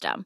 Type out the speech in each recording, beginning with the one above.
system.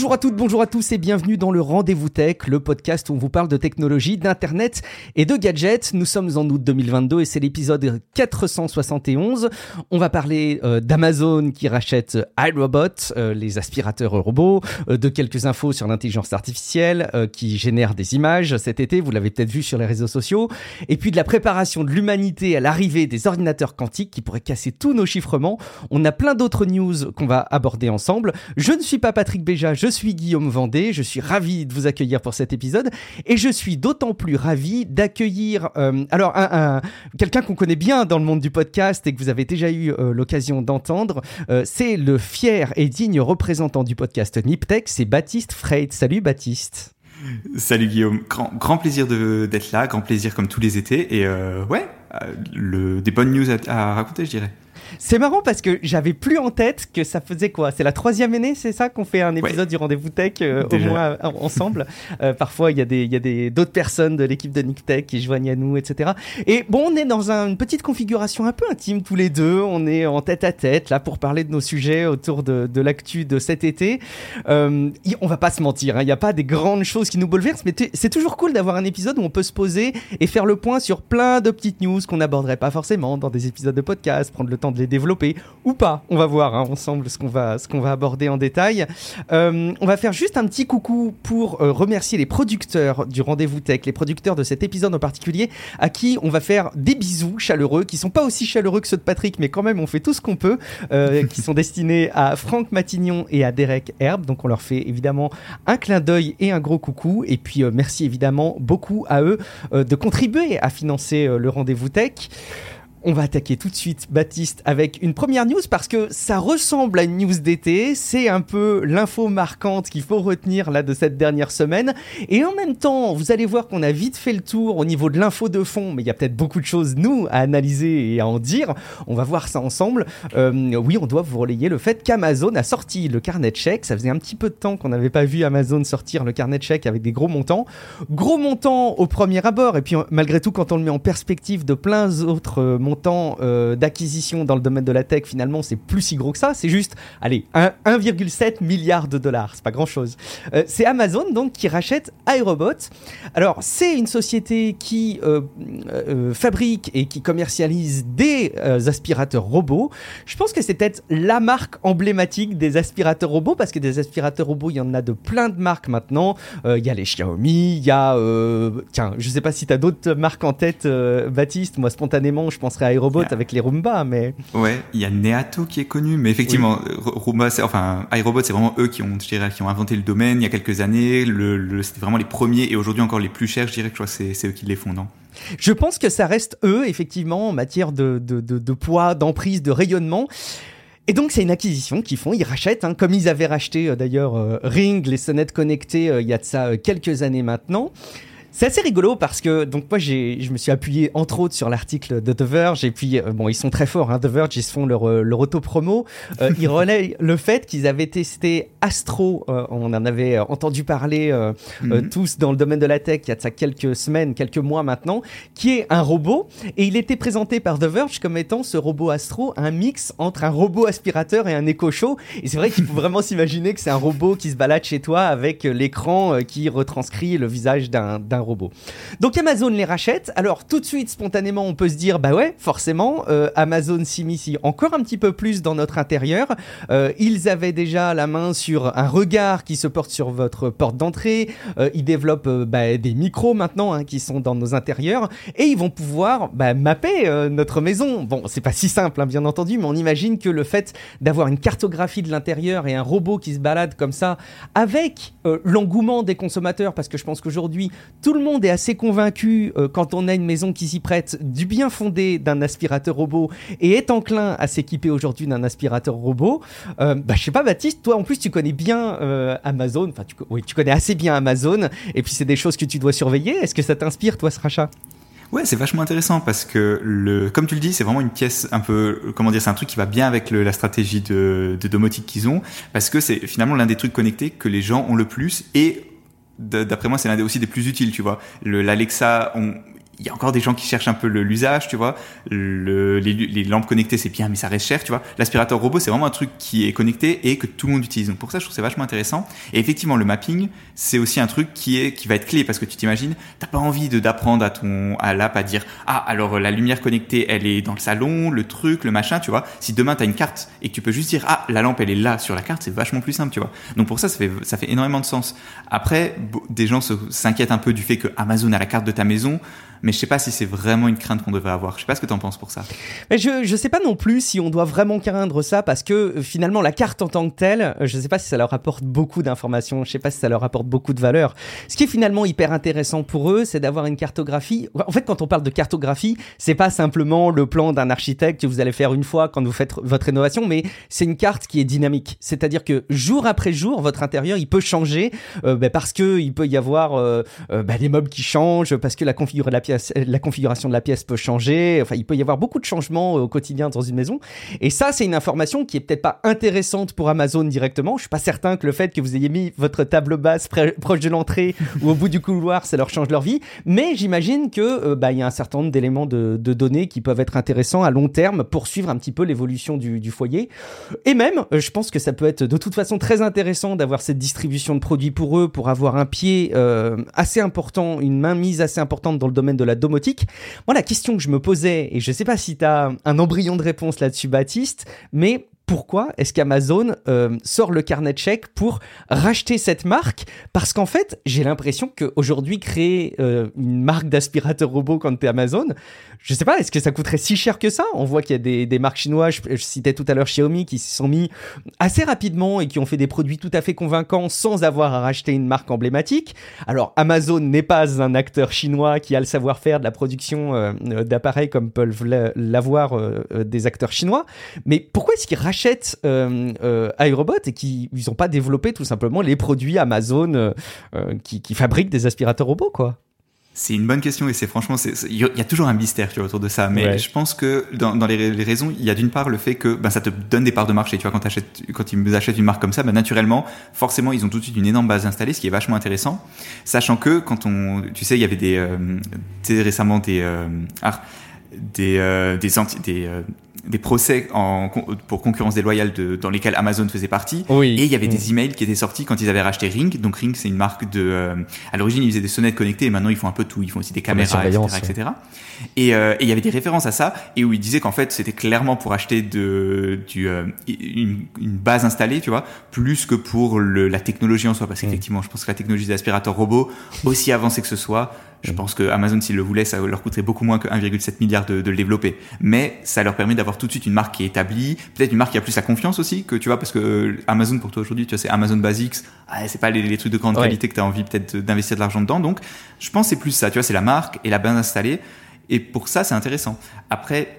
Bonjour à toutes, bonjour à tous et bienvenue dans le Rendez-vous Tech, le podcast où on vous parle de technologie, d'internet et de gadgets. Nous sommes en août 2022 et c'est l'épisode 471. On va parler euh, d'Amazon qui rachète iRobot, euh, les aspirateurs robots, euh, de quelques infos sur l'intelligence artificielle euh, qui génère des images cet été, vous l'avez peut-être vu sur les réseaux sociaux, et puis de la préparation de l'humanité à l'arrivée des ordinateurs quantiques qui pourraient casser tous nos chiffrements. On a plein d'autres news qu'on va aborder ensemble. Je ne suis pas Patrick Béja, je suis Guillaume Vendée, je suis ravi de vous accueillir pour cet épisode et je suis d'autant plus ravi d'accueillir euh, alors un, un- quelqu'un qu'on connaît bien dans le monde du podcast et que vous avez déjà eu euh, l'occasion d'entendre. Euh, c'est le fier et digne représentant du podcast Niptech, c'est Baptiste Freit. Salut Baptiste. Salut Guillaume, grand, grand plaisir de- d'être là, grand plaisir comme tous les étés et ouais, le, des bonnes news à raconter je dirais. C'est marrant parce que j'avais plus en tête que ça faisait quoi C'est la troisième année, c'est ça qu'on fait un épisode Ouais. du rendez-vous tech euh, au moins euh, ensemble. Euh, parfois il y a des il y a des d'autres personnes de l'équipe de Nick Tech qui joignent à nous, etc. Et bon, on est dans un- une petite configuration un peu intime tous les deux. On est en tête à tête là pour parler de nos sujets autour de, de l'actu de cet été. Euh, on va pas se mentir, hein, il n'y a pas des grandes choses qui nous bouleversent, mais t- c'est toujours cool d'avoir un épisode où on peut se poser et faire le point sur plein de petites news qu'on n'aborderait pas forcément dans des épisodes de podcast, prendre le temps de développer ou pas. On va voir hein, ensemble ce qu'on va, va aborder en détail. Euh, on va faire juste un petit coucou pour euh, remercier les producteurs du rendez-vous tech, les producteurs de cet épisode en particulier, à qui on va faire des bisous chaleureux, qui sont pas aussi chaleureux que ceux de Patrick, mais quand même on fait tout ce qu'on peut, euh, qui sont destinés à Franck Matignon et à Derek Herbe. Donc on leur fait évidemment un clin d'œil et un gros coucou. Et puis merci évidemment beaucoup à eux de contribuer à financer le rendez-vous tech. On va attaquer tout de suite, Baptiste, avec une première news parce que ça ressemble à une news d'été. C'est un peu l'info marquante qu'il faut retenir là de cette dernière semaine. Et en même temps, vous allez voir qu'on a vite fait le tour au niveau de l'info de fond, mais il y a peut-être beaucoup de choses, nous, à analyser et à en dire. On va voir ça ensemble. Euh, oui, on doit vous relayer le fait qu'Amazon a sorti le carnet de chèques. Ça faisait un petit peu de temps qu'on n'avait pas vu Amazon sortir le carnet de chèques avec des gros montants. Gros montants au premier abord, et puis euh, malgré tout, quand on le met en perspective de plein d'autres euh, montants euh, d'acquisition dans le domaine de la tech, finalement, c'est plus si gros que ça. C'est juste, allez, un- 1,7 milliard de dollars. C'est pas grand chose. c'est Amazon donc qui rachète iRobot. Alors, c'est une société qui euh, euh, fabrique et qui commercialise des euh, aspirateurs robots. Je pense que c'est peut-être la marque emblématique des aspirateurs robots parce que des aspirateurs robots, il y en a de plein de marques maintenant. Euh, Il y a les Xiaomi, il y a. euh, tiens, je sais pas si tu as d'autres marques en tête, euh, Baptiste. Moi, spontanément, je à iRobot Yeah. avec les Roomba, mais. Ouais, il y a Neato qui est connu, mais effectivement, Roomba, c'est- enfin, iRobot, c'est vraiment eux qui ont, je dirais, qui ont inventé le domaine il y a quelques années. Le, le- c'était vraiment les premiers et aujourd'hui encore les plus chers, je dirais que je crois que c'est, c'est eux qui les font, non? Je pense que ça reste eux, effectivement, en matière de, de, de, de poids, d'emprise, de rayonnement. Et donc c'est une acquisition qu'ils font, ils rachètent, hein, comme ils avaient racheté euh, d'ailleurs euh, Ring, les sonnettes connectées, euh, il y a de ça euh, quelques années maintenant. C'est assez rigolo parce que donc moi j'ai je me suis appuyé entre autres sur l'article de The Verge et puis euh, bon ils sont très forts hein, The Verge ils se font leur euh, leur auto promo euh, ils relaient le fait qu'ils avaient testé Astro euh, on en avait entendu parler Mhm. tous dans le domaine de la tech il y a de ça quelques semaines quelques mois maintenant qui est un robot. Et il était présenté par The Verge comme étant ce robot Astro un mix entre un robot aspirateur et un écho chaud et c'est vrai qu'il faut vraiment s'imaginer que c'est un robot qui se balade chez toi avec l'écran qui retranscrit le visage d'un d'un un Donc Amazon les rachète. Alors tout de suite, spontanément, on peut se dire, bah ouais, forcément, euh, Amazon s'immisce encore un petit peu plus dans notre intérieur. Euh, ils avaient déjà la main sur un regard qui se porte sur votre porte d'entrée. Euh, ils développent bah, des micros maintenant hein, qui sont dans nos intérieurs et ils vont pouvoir bah, mapper notre maison. Bon, c'est pas si simple, hein, bien entendu, mais on imagine que le fait d'avoir une cartographie de l'intérieur et un robot qui se balade comme ça, avec l'engouement des consommateurs, parce que je pense qu'aujourd'hui tout le monde est assez convaincu quand on a une maison qui s'y prête du bien fondé d'un aspirateur robot et est enclin à s'équiper aujourd'hui d'un aspirateur robot, euh, bah, je sais pas Baptiste, toi en plus tu connais bien euh, Amazon, enfin tu, oui, tu connais assez bien Amazon. Et puis c'est des choses que tu dois surveiller. Est-ce que ça t'inspire toi ce rachat? Ouais, c'est vachement intéressant parce que le, comme tu le dis, c'est vraiment une pièce un peu, comment dire, c'est un truc qui va bien avec le, la stratégie de domotique qu'ils ont parce que c'est finalement l'un des trucs connectés que les gens ont le plus et d'après moi, c'est l'un des aussi des plus utiles, tu vois. L'Alexa, il y a encore des gens qui cherchent un peu l'usage, tu vois. Le, les, lampes connectées, c'est bien, mais ça reste cher, tu vois. L'aspirateur robot, c'est vraiment un truc qui est connecté et que tout le monde utilise. Donc pour ça, je trouve c'est vachement intéressant. Et effectivement, le mapping, c'est aussi un truc qui est qui va être clé parce que tu t'imagines, t'as pas envie d'apprendre à ton à l'app à dire ah alors la lumière connectée, elle est dans le salon, le truc, le machin, tu vois. Si demain t'as une carte et que tu peux juste dire ah la lampe elle est là sur la carte, c'est vachement plus simple, tu vois. Donc pour ça, ça fait ça fait énormément de sens. Après, des gens s'inquiètent un peu du fait que Amazon a la carte de ta maison mais je sais pas si c'est vraiment une crainte qu'on devrait avoir. Je sais pas ce que tu en penses pour ça. Mais je je sais pas non plus si on doit vraiment craindre ça parce que euh, finalement la carte en tant que telle, euh, je sais pas si ça leur apporte beaucoup d'informations, je sais pas si ça leur apporte beaucoup de valeur. Ce qui est finalement hyper intéressant pour eux, c'est d'avoir une cartographie. En fait, quand on parle de cartographie, c'est pas simplement le plan d'un architecte que vous allez faire une fois quand vous faites votre rénovation, mais c'est une carte qui est dynamique. C'est-à-dire que jour après jour, votre intérieur, il peut changer euh, bah, parce que il peut y avoir euh, bah, des meubles qui changent, parce que la configuration de la la configuration de la pièce peut changer. Enfin, il peut y avoir beaucoup de changements euh, au quotidien dans une maison. Et ça, c'est une information qui est peut-être pas intéressante pour Amazon directement. Je suis pas certain que le fait que vous ayez mis votre table basse proche de l'entrée ou au bout du couloir, ça leur change leur vie. Mais j'imagine que euh, bah, il y a un certain nombre d'éléments de, données qui peuvent être intéressants à long terme pour suivre un petit peu l'évolution du, foyer. Et même, euh, je pense que ça peut être de toute façon très intéressant d'avoir cette distribution de produits pour eux, pour avoir un pied assez important, une main mise assez importante dans le domaine de la domotique. Moi, la question que je me posais, et je sais pas si tu as un embryon de réponse là-dessus, Baptiste, mais pourquoi est-ce qu'Amazon euh, sort le carnet de chèques pour racheter cette marque? Parce qu'en fait, j'ai l'impression qu'aujourd'hui, créer euh, une marque d'aspirateur robot quand tu es Amazon, je sais pas, est-ce que ça coûterait si cher que ça? On voit qu'il y a des, marques chinoises, je, citais tout à l'heure Xiaomi, qui se sont mis assez rapidement et qui ont fait des produits tout à fait convaincants sans avoir à racheter une marque emblématique. Alors, Amazon n'est pas un acteur chinois qui a le savoir-faire de la production euh, d'appareils comme peuvent l'avoir des acteurs chinois, mais pourquoi est-ce qu'ils rachètent achètent euh, euh, iRobot et qui ils ont pas développé tout simplement les produits Amazon euh, qui, qui fabriquent des aspirateurs robots quoi. C'est une bonne question et c'est franchement, il y a toujours un mystère tu vois, autour de ça. Mais je pense que dans, dans les, les, raisons, il y a d'une part le fait que ben, ça te donne des parts de marché. Tu vois, quand, achètes, quand ils achètent une marque comme ça, ben, naturellement, forcément, ils ont tout de suite une énorme base installée, ce qui est vachement intéressant. Sachant que quand on, tu sais, il y avait des, euh, récemment des, euh, ah, des, euh, des, anti, des des procès en, pour concurrence déloyale de, dans lesquels Amazon faisait partie. Oui. Et il y avait des emails qui étaient sortis quand ils avaient racheté Ring. Donc Ring, c'est une marque de. Euh, à l'origine, ils faisaient des sonnettes connectées et maintenant ils font un peu tout. Ils font aussi des caméras, etc., etc. Et, euh, et il y avait des références à ça et où ils disaient qu'en fait c'était clairement pour acheter de, du, euh, une, une, base installée, tu vois, plus que pour le, la technologie en soi. Parce qu'effectivement, je pense que la technologie des aspirateurs robots, aussi avancée que ce soit, je pense que Amazon, s'ils le voulaient, ça leur coûterait beaucoup moins que 1,7 milliard de, de, le développer. Mais ça leur permet d'avoir tout de suite une marque qui est établie, peut-être une marque qui a plus la confiance aussi, que tu vois, parce que Amazon pour toi aujourd'hui, tu vois, c'est Amazon Basics, ah, c'est pas les, les, trucs de grande qualité que tu as envie peut-être d'investir de l'argent dedans. Donc, je pense c'est plus ça, tu vois, c'est la marque et la base installée. Et pour ça, c'est intéressant. Après,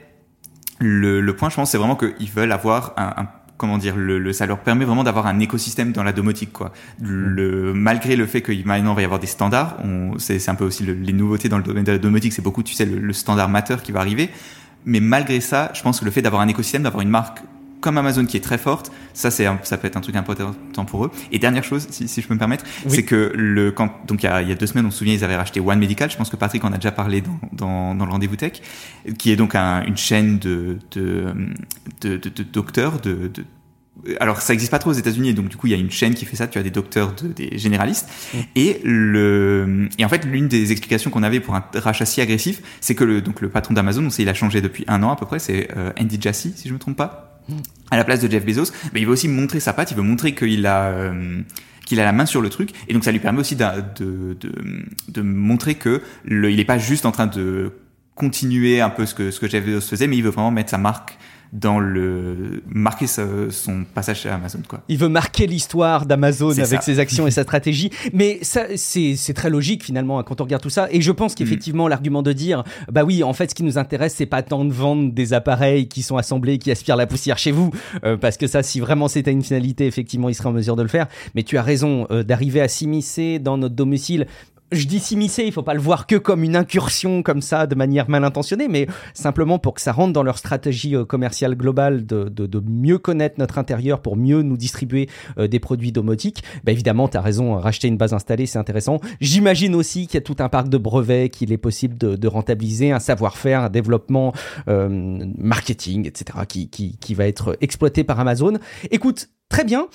le, le, point, je pense, c'est vraiment qu'ils veulent avoir un, un comment dire, le, ça leur permet vraiment d'avoir un écosystème dans la domotique, quoi. Le, malgré le fait que maintenant va y avoir des standards, c'est un peu aussi les nouveautés dans le domaine de la domotique, c'est beaucoup, tu sais, le, standard matter qui va arriver. Mais malgré ça, je pense que le fait d'avoir un écosystème, d'avoir une marque comme Amazon qui est très forte, ça c'est ça peut être un truc important pour eux. Et dernière chose, si, si je peux me permettre, c'est que le quand donc il y, a, il y, a, deux semaines, on se souvient, ils avaient racheté One Medical. Je pense que Patrick en a déjà parlé dans, dans, dans le rendez-vous tech, qui est donc un, une chaîne de de, de, de, de docteurs, de, de alors ça existe pas trop aux États-Unis, donc du coup il y a une chaîne qui fait ça. Tu as des docteurs, des généralistes, mm. et le et en fait l'une des explications qu'on avait pour un rachat si agressif, c'est que le donc le patron d'Amazon, il a changé depuis un an à peu près, c'est euh, Andy Jassy si je me trompe pas, mm. à la place de Jeff Bezos. Mais il veut aussi montrer sa patte, il veut montrer qu'il a euh, qu'il a la main sur le truc, et donc ça lui permet aussi de, de, de, de montrer que le, il est pas juste en train de continuer un peu ce que ce que Jeff Bezos faisait, mais il veut vraiment mettre sa marque dans le marquer son passage chez Amazon quoi. Il veut marquer l'histoire d'Amazon avec ses actions et sa stratégie, mais ça c'est très logique finalement hein, quand on regarde tout ça. Et je pense qu'effectivement mm. l'argument de dire bah oui en fait ce qui nous intéresse c'est pas tant de vendre des appareils qui sont assemblés qui aspirent la poussière chez vous. Euh, parce que ça si vraiment c'était une finalité effectivement il serait en mesure de le faire. Mais tu as raison euh, d'arriver à s'immiscer dans notre domicile je dis s'immiscer, il faut pas le voir que comme une incursion comme ça de manière mal intentionnée, mais simplement pour que ça rentre dans leur stratégie euh, commerciale globale de, mieux connaître notre intérieur pour mieux nous distribuer euh, des produits domotiques. Bah évidemment, tu as raison, racheter une base installée, c'est intéressant. J'imagine aussi qu'il y a tout un parc de brevets qu'il est possible de, de rentabiliser, un savoir-faire, un développement euh, marketing, etc., qui, qui, qui va être exploité par Amazon. Écoute, très bien.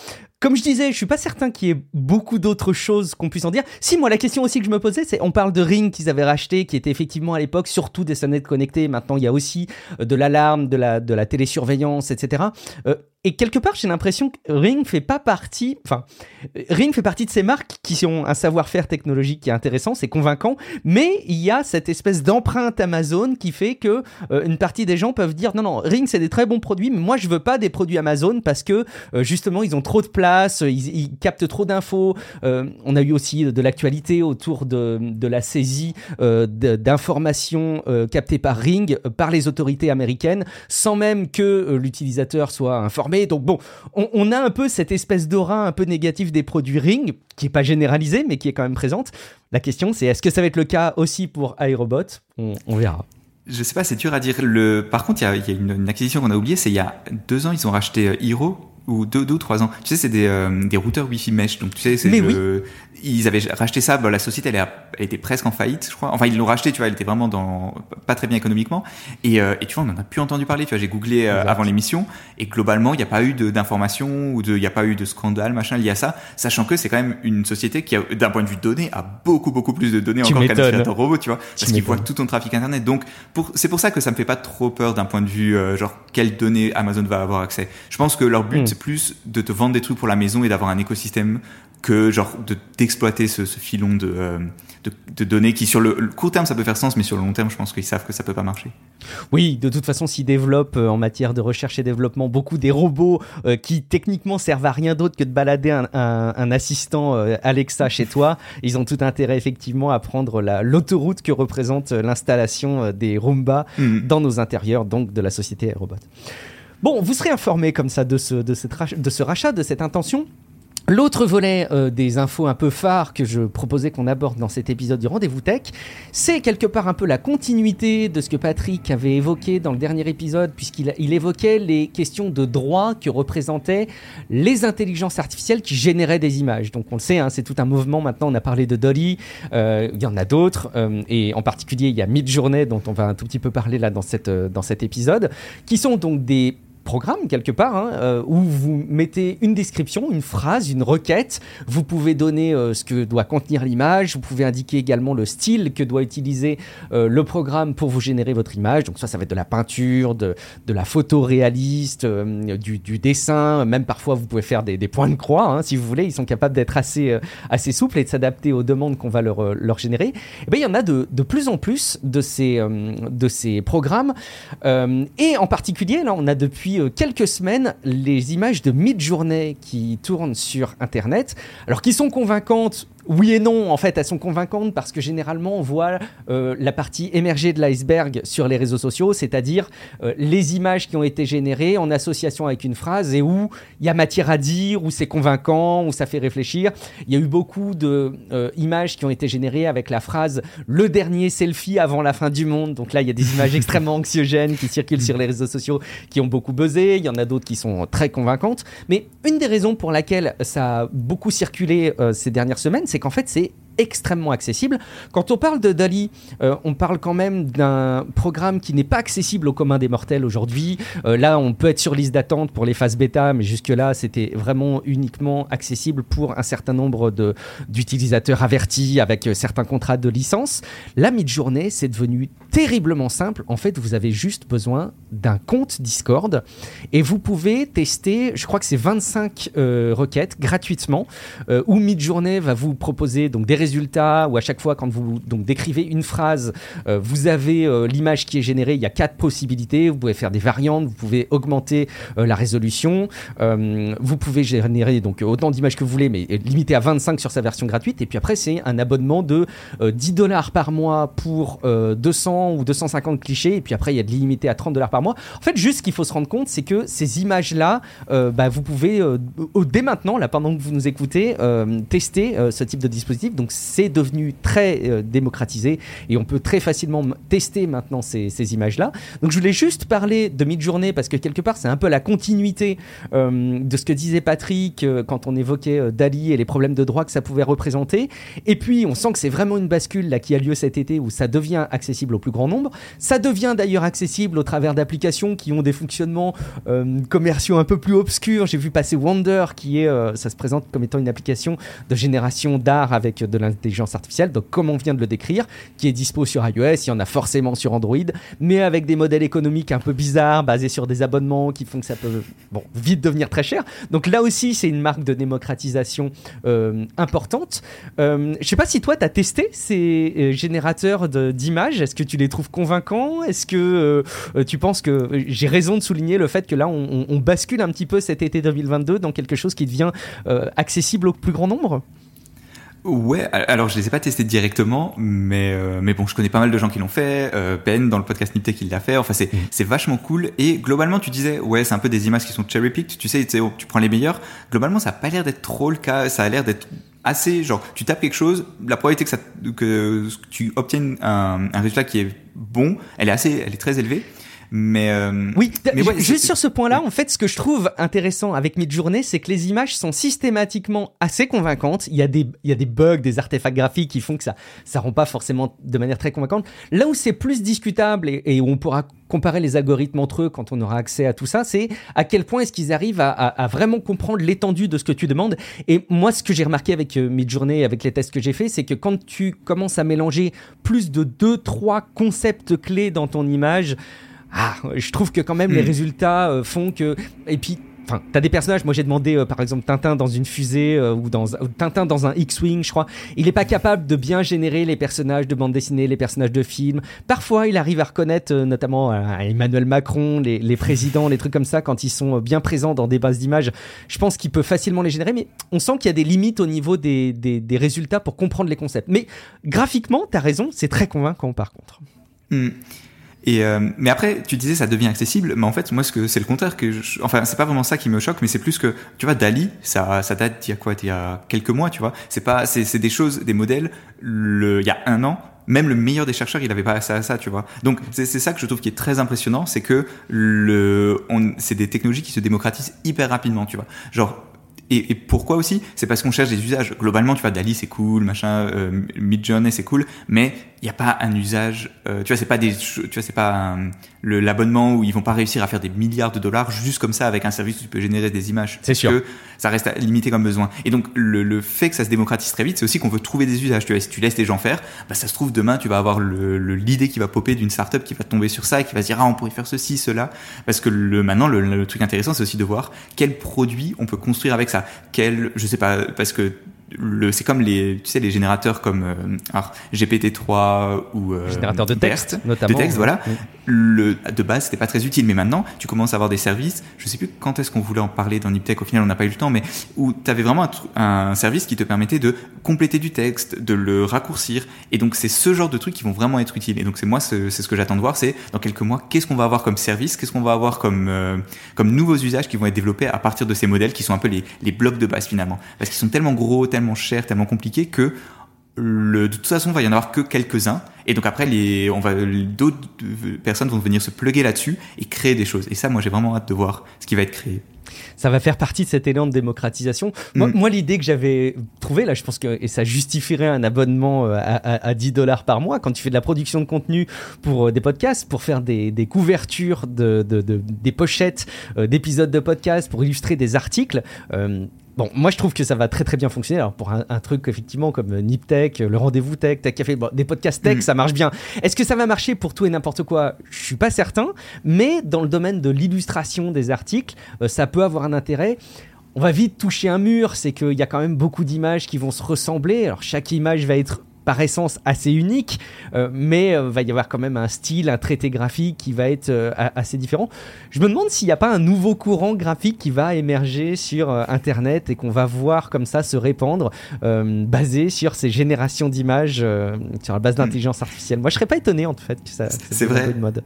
Comme je disais, je suis pas certain qu'il y ait beaucoup d'autres choses qu'on puisse en dire. Si, moi, la question aussi que je me posais, c'est, on parle de Ring qu'ils avaient racheté, qui était effectivement à l'époque surtout des sonnettes connectées. Maintenant, il y a aussi euh, de l'alarme, de la, de la télésurveillance, etc. Euh, et quelque part, j'ai l'impression que Ring fait pas partie, enfin, Ring fait partie de ces marques qui ont un savoir-faire technologique qui est intéressant, c'est convaincant, mais il y a cette espèce d'empreinte Amazon qui fait que euh, une partie des gens peuvent dire non non, Ring c'est des très bons produits, mais moi je veux pas des produits Amazon parce que justement ils ont trop de place, ils, captent trop d'infos. Euh, on a eu aussi de l'actualité autour de, la saisie d'informations captées par Ring par les autorités américaines, sans même que l'utilisateur soit informé donc bon, on, a un peu cette espèce d'aura un peu négatif des produits Ring, qui est pas généralisée, mais qui est quand même présente. La question, c'est est-ce que ça va être le cas aussi pour iRobot? On, verra. Je sais pas, c'est dur à dire. Par contre, il y a, une, acquisition qu'on a oubliée, c'est il y a deux ans, ils ont racheté euh, Hero, ou deux, deux ou trois ans. Tu sais, c'est des, euh, des routeurs Wi-Fi mesh. Donc, tu sais, c'est le, ils avaient racheté ça. Bah, la société, elle, elle, était presque en faillite, je crois. Enfin, ils l'ont racheté, tu vois, elle était vraiment dans pas très bien économiquement. Et, euh, et tu vois, on en a plus entendu parler. Tu vois, j'ai googlé euh, avant l'émission et globalement, il n'y a pas eu d'informations ou de, il n'y a pas eu de scandale, machin lié à ça, sachant que c'est quand même une société qui, d'un point de vue de données, a beaucoup beaucoup plus de données encore qu'un aspirateur robot, tu vois, parce qu'ils voient tout ton trafic internet. Donc, pour, c'est pour ça que ça me fait pas trop peur d'un point de vue euh, genre quelles données Amazon va avoir accès. Je pense que leur but hmm. C'est plus de te vendre des trucs pour la maison et d'avoir un écosystème que genre d'exploiter ce, ce, filon de, euh, de, de, données qui sur le, court terme ça peut faire sens mais sur le long terme je pense qu'ils savent que ça peut pas marcher. Oui, de toute façon s'ils développent euh, en matière de recherche et développement beaucoup des robots euh, qui techniquement servent à rien d'autre que de balader un, un, un assistant Alexa chez toi, ils ont tout intérêt effectivement à prendre l'autoroute que représente l'installation des Roomba mm. dans nos intérieurs donc de la société Robot. Bon, vous serez informé comme ça de ce, de, cette, de ce rachat, de cette intention. L'autre volet euh, des infos un peu phares que je proposais qu'on aborde dans cet épisode du Rendez-vous Tech, c'est quelque part un peu la continuité de ce que Patrick avait évoqué dans le dernier épisode, puisqu'il il évoquait les questions de droit que représentaient les intelligences artificielles qui généraient des images. Donc on le sait, hein, c'est tout un mouvement maintenant, on a parlé de Dolly, euh, il y en a d'autres, euh, et en particulier il y a Midjourney dont on va un tout petit peu parler là dans, cette, dans cet épisode, qui sont donc des programme quelque part hein, euh, où vous mettez une description, une phrase, une requête. Vous pouvez donner euh, ce que doit contenir l'image. Vous pouvez indiquer également le style que doit utiliser euh, le programme pour vous générer votre image. Donc ça, ça va être de la peinture, de, de la photo réaliste, du, du, dessin. Même parfois, vous pouvez faire des, des points de croix hein, si vous voulez. Ils sont capables d'être assez, assez souples et de s'adapter aux demandes qu'on va leur, leur générer. Et eh bien, il y en a de, de plus en plus de ces, de ces programmes. et en particulier, là, on a depuis euh, quelques semaines les images de mid-journée qui tournent sur Internet, alors qui sont convaincantes oui et non, en fait, elles sont convaincantes parce que généralement on voit euh, la partie émergée de l'iceberg sur les réseaux sociaux, c'est-à-dire euh, les images qui ont été générées en association avec une phrase et où il y a matière à dire, où c'est convaincant, où ça fait réfléchir. Il y a eu beaucoup de euh, images qui ont été générées avec la phrase le dernier selfie avant la fin du monde. Donc là, il y a des images extrêmement anxiogènes qui circulent sur les réseaux sociaux qui ont beaucoup buzzé. Il y en a d'autres qui sont très convaincantes. Mais une des raisons pour laquelle ça a beaucoup circulé ces dernières semaines, c'est qu'en fait, c'est extrêmement accessible. Quand on parle de Dali, euh, on parle quand même d'un programme qui n'est pas accessible au commun des mortels aujourd'hui. Euh, là, on peut être sur liste d'attente pour les phases bêta, mais jusque-là, c'était vraiment uniquement accessible pour un certain nombre d'utilisateurs avertis avec euh, certains contrats de licence. La mid-journée, c'est devenu terriblement simple. En fait, vous avez juste besoin d'un compte Discord et vous pouvez tester, je crois que c'est 25 requêtes gratuitement, où Midjourney va vous proposer donc des résultats ou à chaque fois quand vous donc décrivez une phrase, euh, vous avez euh, l'image qui est générée. Il y a quatre possibilités. Vous pouvez faire des variantes, vous pouvez augmenter euh, la résolution, vous pouvez générer donc autant d'images que vous voulez, mais limité à 25 sur sa version gratuite. Et puis après, c'est un abonnement de 10 dollars par mois pour 200 ou 250 clichés. Et puis après, il y a de l'illimité à 30 dollars par mois. En fait, juste ce qu'il faut se rendre compte, c'est que ces images-là, bah, vous pouvez dès maintenant, là pendant que vous nous écoutez, tester ce type de dispositif. Donc c'est devenu très euh, démocratisé et on peut très facilement tester maintenant ces, images-là. Donc je voulais juste parler de Midjourney parce que quelque part c'est un peu la continuité euh, de ce que disait Patrick euh, quand on évoquait Dali et les problèmes de droit que ça pouvait représenter. Et puis on sent que c'est vraiment une bascule là qui a lieu cet été où ça devient accessible au plus grand nombre. Ça devient d'ailleurs accessible au travers d'applications qui ont des fonctionnements commerciaux un peu plus obscurs. J'ai vu passer Wonder qui est, ça se présente comme étant une application de génération d'art avec de l'intelligence artificielle, donc comme on vient de le décrire, qui est dispo sur iOS, il y en a forcément sur Android, mais avec des modèles économiques un peu bizarres, basés sur des abonnements qui font que ça peut bon, vite devenir très cher. Donc là aussi, c'est une marque de démocratisation euh, importante. Euh, je sais pas si toi, tu as testé ces euh, générateurs d'images. Est-ce que tu les trouves convaincants? Est-ce que euh, tu penses que j'ai raison de souligner le fait que là, on, on, bascule un petit peu cet été 2022 dans quelque chose qui devient accessible au plus grand nombre? Ouais, alors je les ai pas testés directement, mais euh, mais bon, je connais pas mal de gens qui l'ont fait. Euh, Ben dans le podcast Niptech qui l'a fait. Enfin, c'est mm. c'est vachement cool. Et globalement, tu disais, ouais, c'est un peu des images qui sont cherry picked. Tu sais, oh, tu prends les meilleurs. Globalement, ça a pas l'air d'être trop le cas. Ça a l'air d'être assez genre, tu tapes quelque chose, la probabilité que ça que tu obtiennes un, un résultat qui est bon, elle est assez, elle est très élevée. Mais euh, oui, mais juste sur ce point-là, en fait, ce que je trouve intéressant avec Midjourney, c'est que les images sont systématiquement assez convaincantes. Il y a des, il y a des bugs, des artefacts graphiques qui font que ça, ça rend pas forcément de manière très convaincante. Là où c'est plus discutable et, où on pourra comparer les algorithmes entre eux quand on aura accès à tout ça, c'est à quel point est-ce qu'ils arrivent à, à, vraiment comprendre l'étendue de ce que tu demandes. Et moi, ce que j'ai remarqué avec euh, Midjourney, avec les tests que j'ai fait, c'est que quand tu commences à mélanger plus de deux, trois concepts clés dans ton image, ah, je trouve que quand même les hmm. résultats euh, font que. Et puis, Enfin, t'as des personnages. Moi, j'ai demandé, euh, par exemple, Tintin dans une fusée euh, ou dans Tintin dans un X-wing, je crois. Il est pas capable de bien générer les personnages de bande dessinée, les personnages de films. Parfois, il arrive à reconnaître, notamment Emmanuel Macron, les, les, présidents, les trucs comme ça, quand ils sont bien présents dans des bases d'images. Je pense qu'il peut facilement les générer, mais on sent qu'il y a des limites au niveau des, des, des, résultats pour comprendre les concepts. Mais graphiquement, t'as raison, c'est très convaincant par contre. Hmm. Et euh, mais après, tu disais ça devient accessible, mais en fait, moi, c'est le contraire que, je, enfin, c'est pas vraiment ça qui me choque, mais c'est plus que, tu vois, Dali, ça, ça date d'il y a quoi, il y a quelques mois, tu vois. C'est pas, c'est, des choses, des modèles. Le, il y a un an, même le meilleur des chercheurs, il avait pas accès à ça, tu vois. Donc c'est, ça que je trouve qui est très impressionnant, c'est que le, c'est des technologies qui se démocratisent hyper rapidement, tu vois. Genre et, et, pourquoi aussi? C'est parce qu'on cherche des usages. Globalement, tu vois, Dali c'est cool, machin, euh, Midjourney c'est cool, mais il n'y a pas un usage. Euh, tu vois, c'est pas des, tu vois, c'est pas l'abonnement où ils vont pas réussir à faire des milliards de dollars juste comme ça avec un service où tu peux générer des images. C'est sûr. Que ça reste limité comme besoin. Et donc le, le fait que ça se démocratise très vite, c'est aussi qu'on veut trouver des usages. Tu vois, si tu laisses les gens faire, bah ça se trouve demain tu vas avoir le l'idée qui va popper d'une startup qui va tomber sur ça et qui va se dire ah on pourrait faire ceci, cela. Parce que le maintenant le, le truc intéressant c'est aussi de voir quel produit on peut construire avec ça. Quel, je sais pas, parce que le, c'est comme les, tu sais, les générateurs comme euh, alors, GPT-3 ou euh, générateur de texte, notamment. De texte, voilà. Le, de base, c'était pas très utile, mais maintenant, tu commences à avoir des services. Je sais plus quand est-ce qu'on voulait en parler dans Niptech. Au final, on n'a pas eu le temps, mais où tu avais vraiment un, un, service qui te permettait de compléter du texte, de le raccourcir. Et donc, c'est ce genre de trucs qui vont vraiment être utiles. Et donc, c'est moi, c'est ce que j'attends de voir, c'est dans quelques mois, qu'est-ce qu'on va avoir comme service, qu'est-ce qu'on va avoir comme euh, comme nouveaux usages qui vont être développés à partir de ces modèles qui sont un peu les, les blocs de base finalement, parce qu'ils sont tellement gros, tellement cher, tellement compliqué que de toute façon, il va y en avoir que quelques-uns. Et donc après, les, d'autres personnes vont venir se plugger là-dessus et créer des choses. Et ça, moi, j'ai vraiment hâte de voir ce qui va être créé ça va faire partie de cet élan de démocratisation. Moi, mm. l'idée que j'avais trouvée, là, je pense que et ça justifierait un abonnement euh, à, 10 dollars par mois quand tu fais de la production de contenu pour euh, des podcasts, pour faire des, couvertures, de, des pochettes euh, d'épisodes de podcasts, pour illustrer des articles. Bon, moi je trouve que ça va très très bien fonctionner. Alors pour un, truc effectivement comme Niptech, le rendez-vous tech, Tech Café, bon, des podcasts tech, mm. ça marche bien. Est-ce que ça va marcher pour tout et n'importe quoi? Je suis pas certain, mais dans le domaine de l'illustration des articles, euh, ça peut avoir un intérêt. On va vite toucher un mur, c'est qu'il y a quand même beaucoup d'images qui vont se ressembler. Alors chaque image va être par essence assez unique, euh, mais euh, va y avoir quand même un style, un traité graphique qui va être euh, assez différent. Je me demande s'il n'y a pas un nouveau courant graphique qui va émerger sur Internet et qu'on va voir comme ça se répandre, basé sur ces générations d'images sur la base d'intelligence artificielle. Moi, je serais pas étonné en fait que ça, c'est vrai. de mode.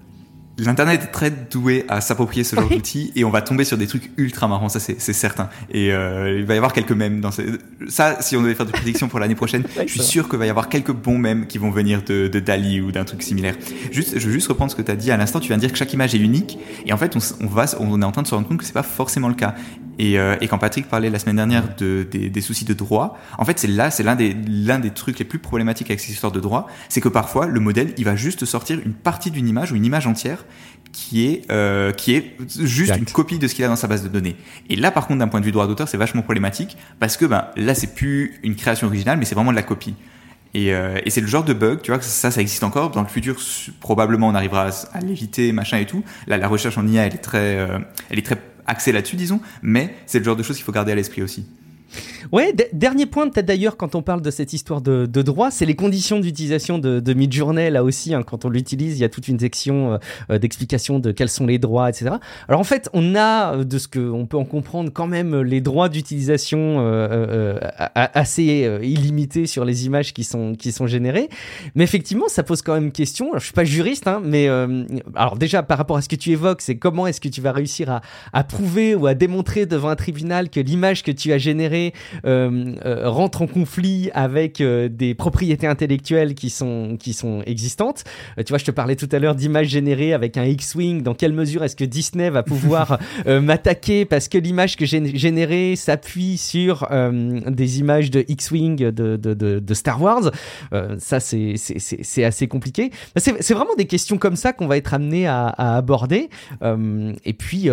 L'internet est très doué à s'approprier ce genre d'outils et on va tomber sur des trucs ultra marrants, ça c'est certain. Et euh, il va y avoir quelques mèmes dans ces... ça. Si on devait faire des prédictions pour l'année prochaine, je suis sûr qu'il va y avoir quelques bons mèmes qui vont venir de, de Dali ou d'un truc similaire. Juste, je veux juste reprendre ce que tu as dit à l'instant. Tu viens de dire que chaque image est unique et en fait on, on va, on est en train de se rendre compte que c'est pas forcément le cas. Et, euh, et, quand Patrick parlait la semaine dernière de, des, des soucis de droit, en fait, c'est là, c'est l'un des, l'un des trucs les plus problématiques avec ces histoires de droit, c'est que parfois, le modèle, il va juste sortir une partie d'une image ou une image entière qui est, euh, qui est juste une copie de ce qu'il a dans sa base de données. Et là, par contre, d'un point de vue droit d'auteur, c'est vachement problématique parce que ben, là, c'est plus une création originale, mais c'est vraiment de la copie. Et, euh, et c'est le genre de bug, tu vois, que ça, ça existe encore. Dans le futur, probablement, on arrivera à, l'éviter, machin et tout. Là, la recherche en IA, elle est très, euh, elle est très axée là-dessus, disons. Mais c'est le genre de choses qu'il faut garder à l'esprit aussi. Ouais, dernier point peut-être d'ailleurs quand on parle de cette histoire de, droit, c'est les conditions d'utilisation de, de Midjourney là aussi. Hein, quand on l'utilise, il y a toute une section euh, d'explication de quels sont les droits, etc. Alors en fait, on a euh, de ce que on peut en comprendre quand même les droits d'utilisation euh, assez illimités sur les images qui sont qui sont générées. Mais effectivement, ça pose quand même question. Alors, je suis pas juriste, hein, mais alors déjà par rapport à ce que tu évoques, c'est comment est-ce que tu vas réussir à, à prouver ou à démontrer devant un tribunal que l'image que tu as générée euh, euh, rentre en conflit avec euh, des propriétés intellectuelles qui sont, qui sont existantes. tu vois, je te parlais tout à l'heure d'images générées avec un X-Wing. Dans quelle mesure est-ce que Disney va pouvoir m'attaquer? Parce que l'image que j'ai générée s'appuie sur des images de X-Wing de, de, de, Star Wars Ça, c'est assez compliqué. C'est vraiment des questions comme ça qu'on va être amené à, à aborder. et puis,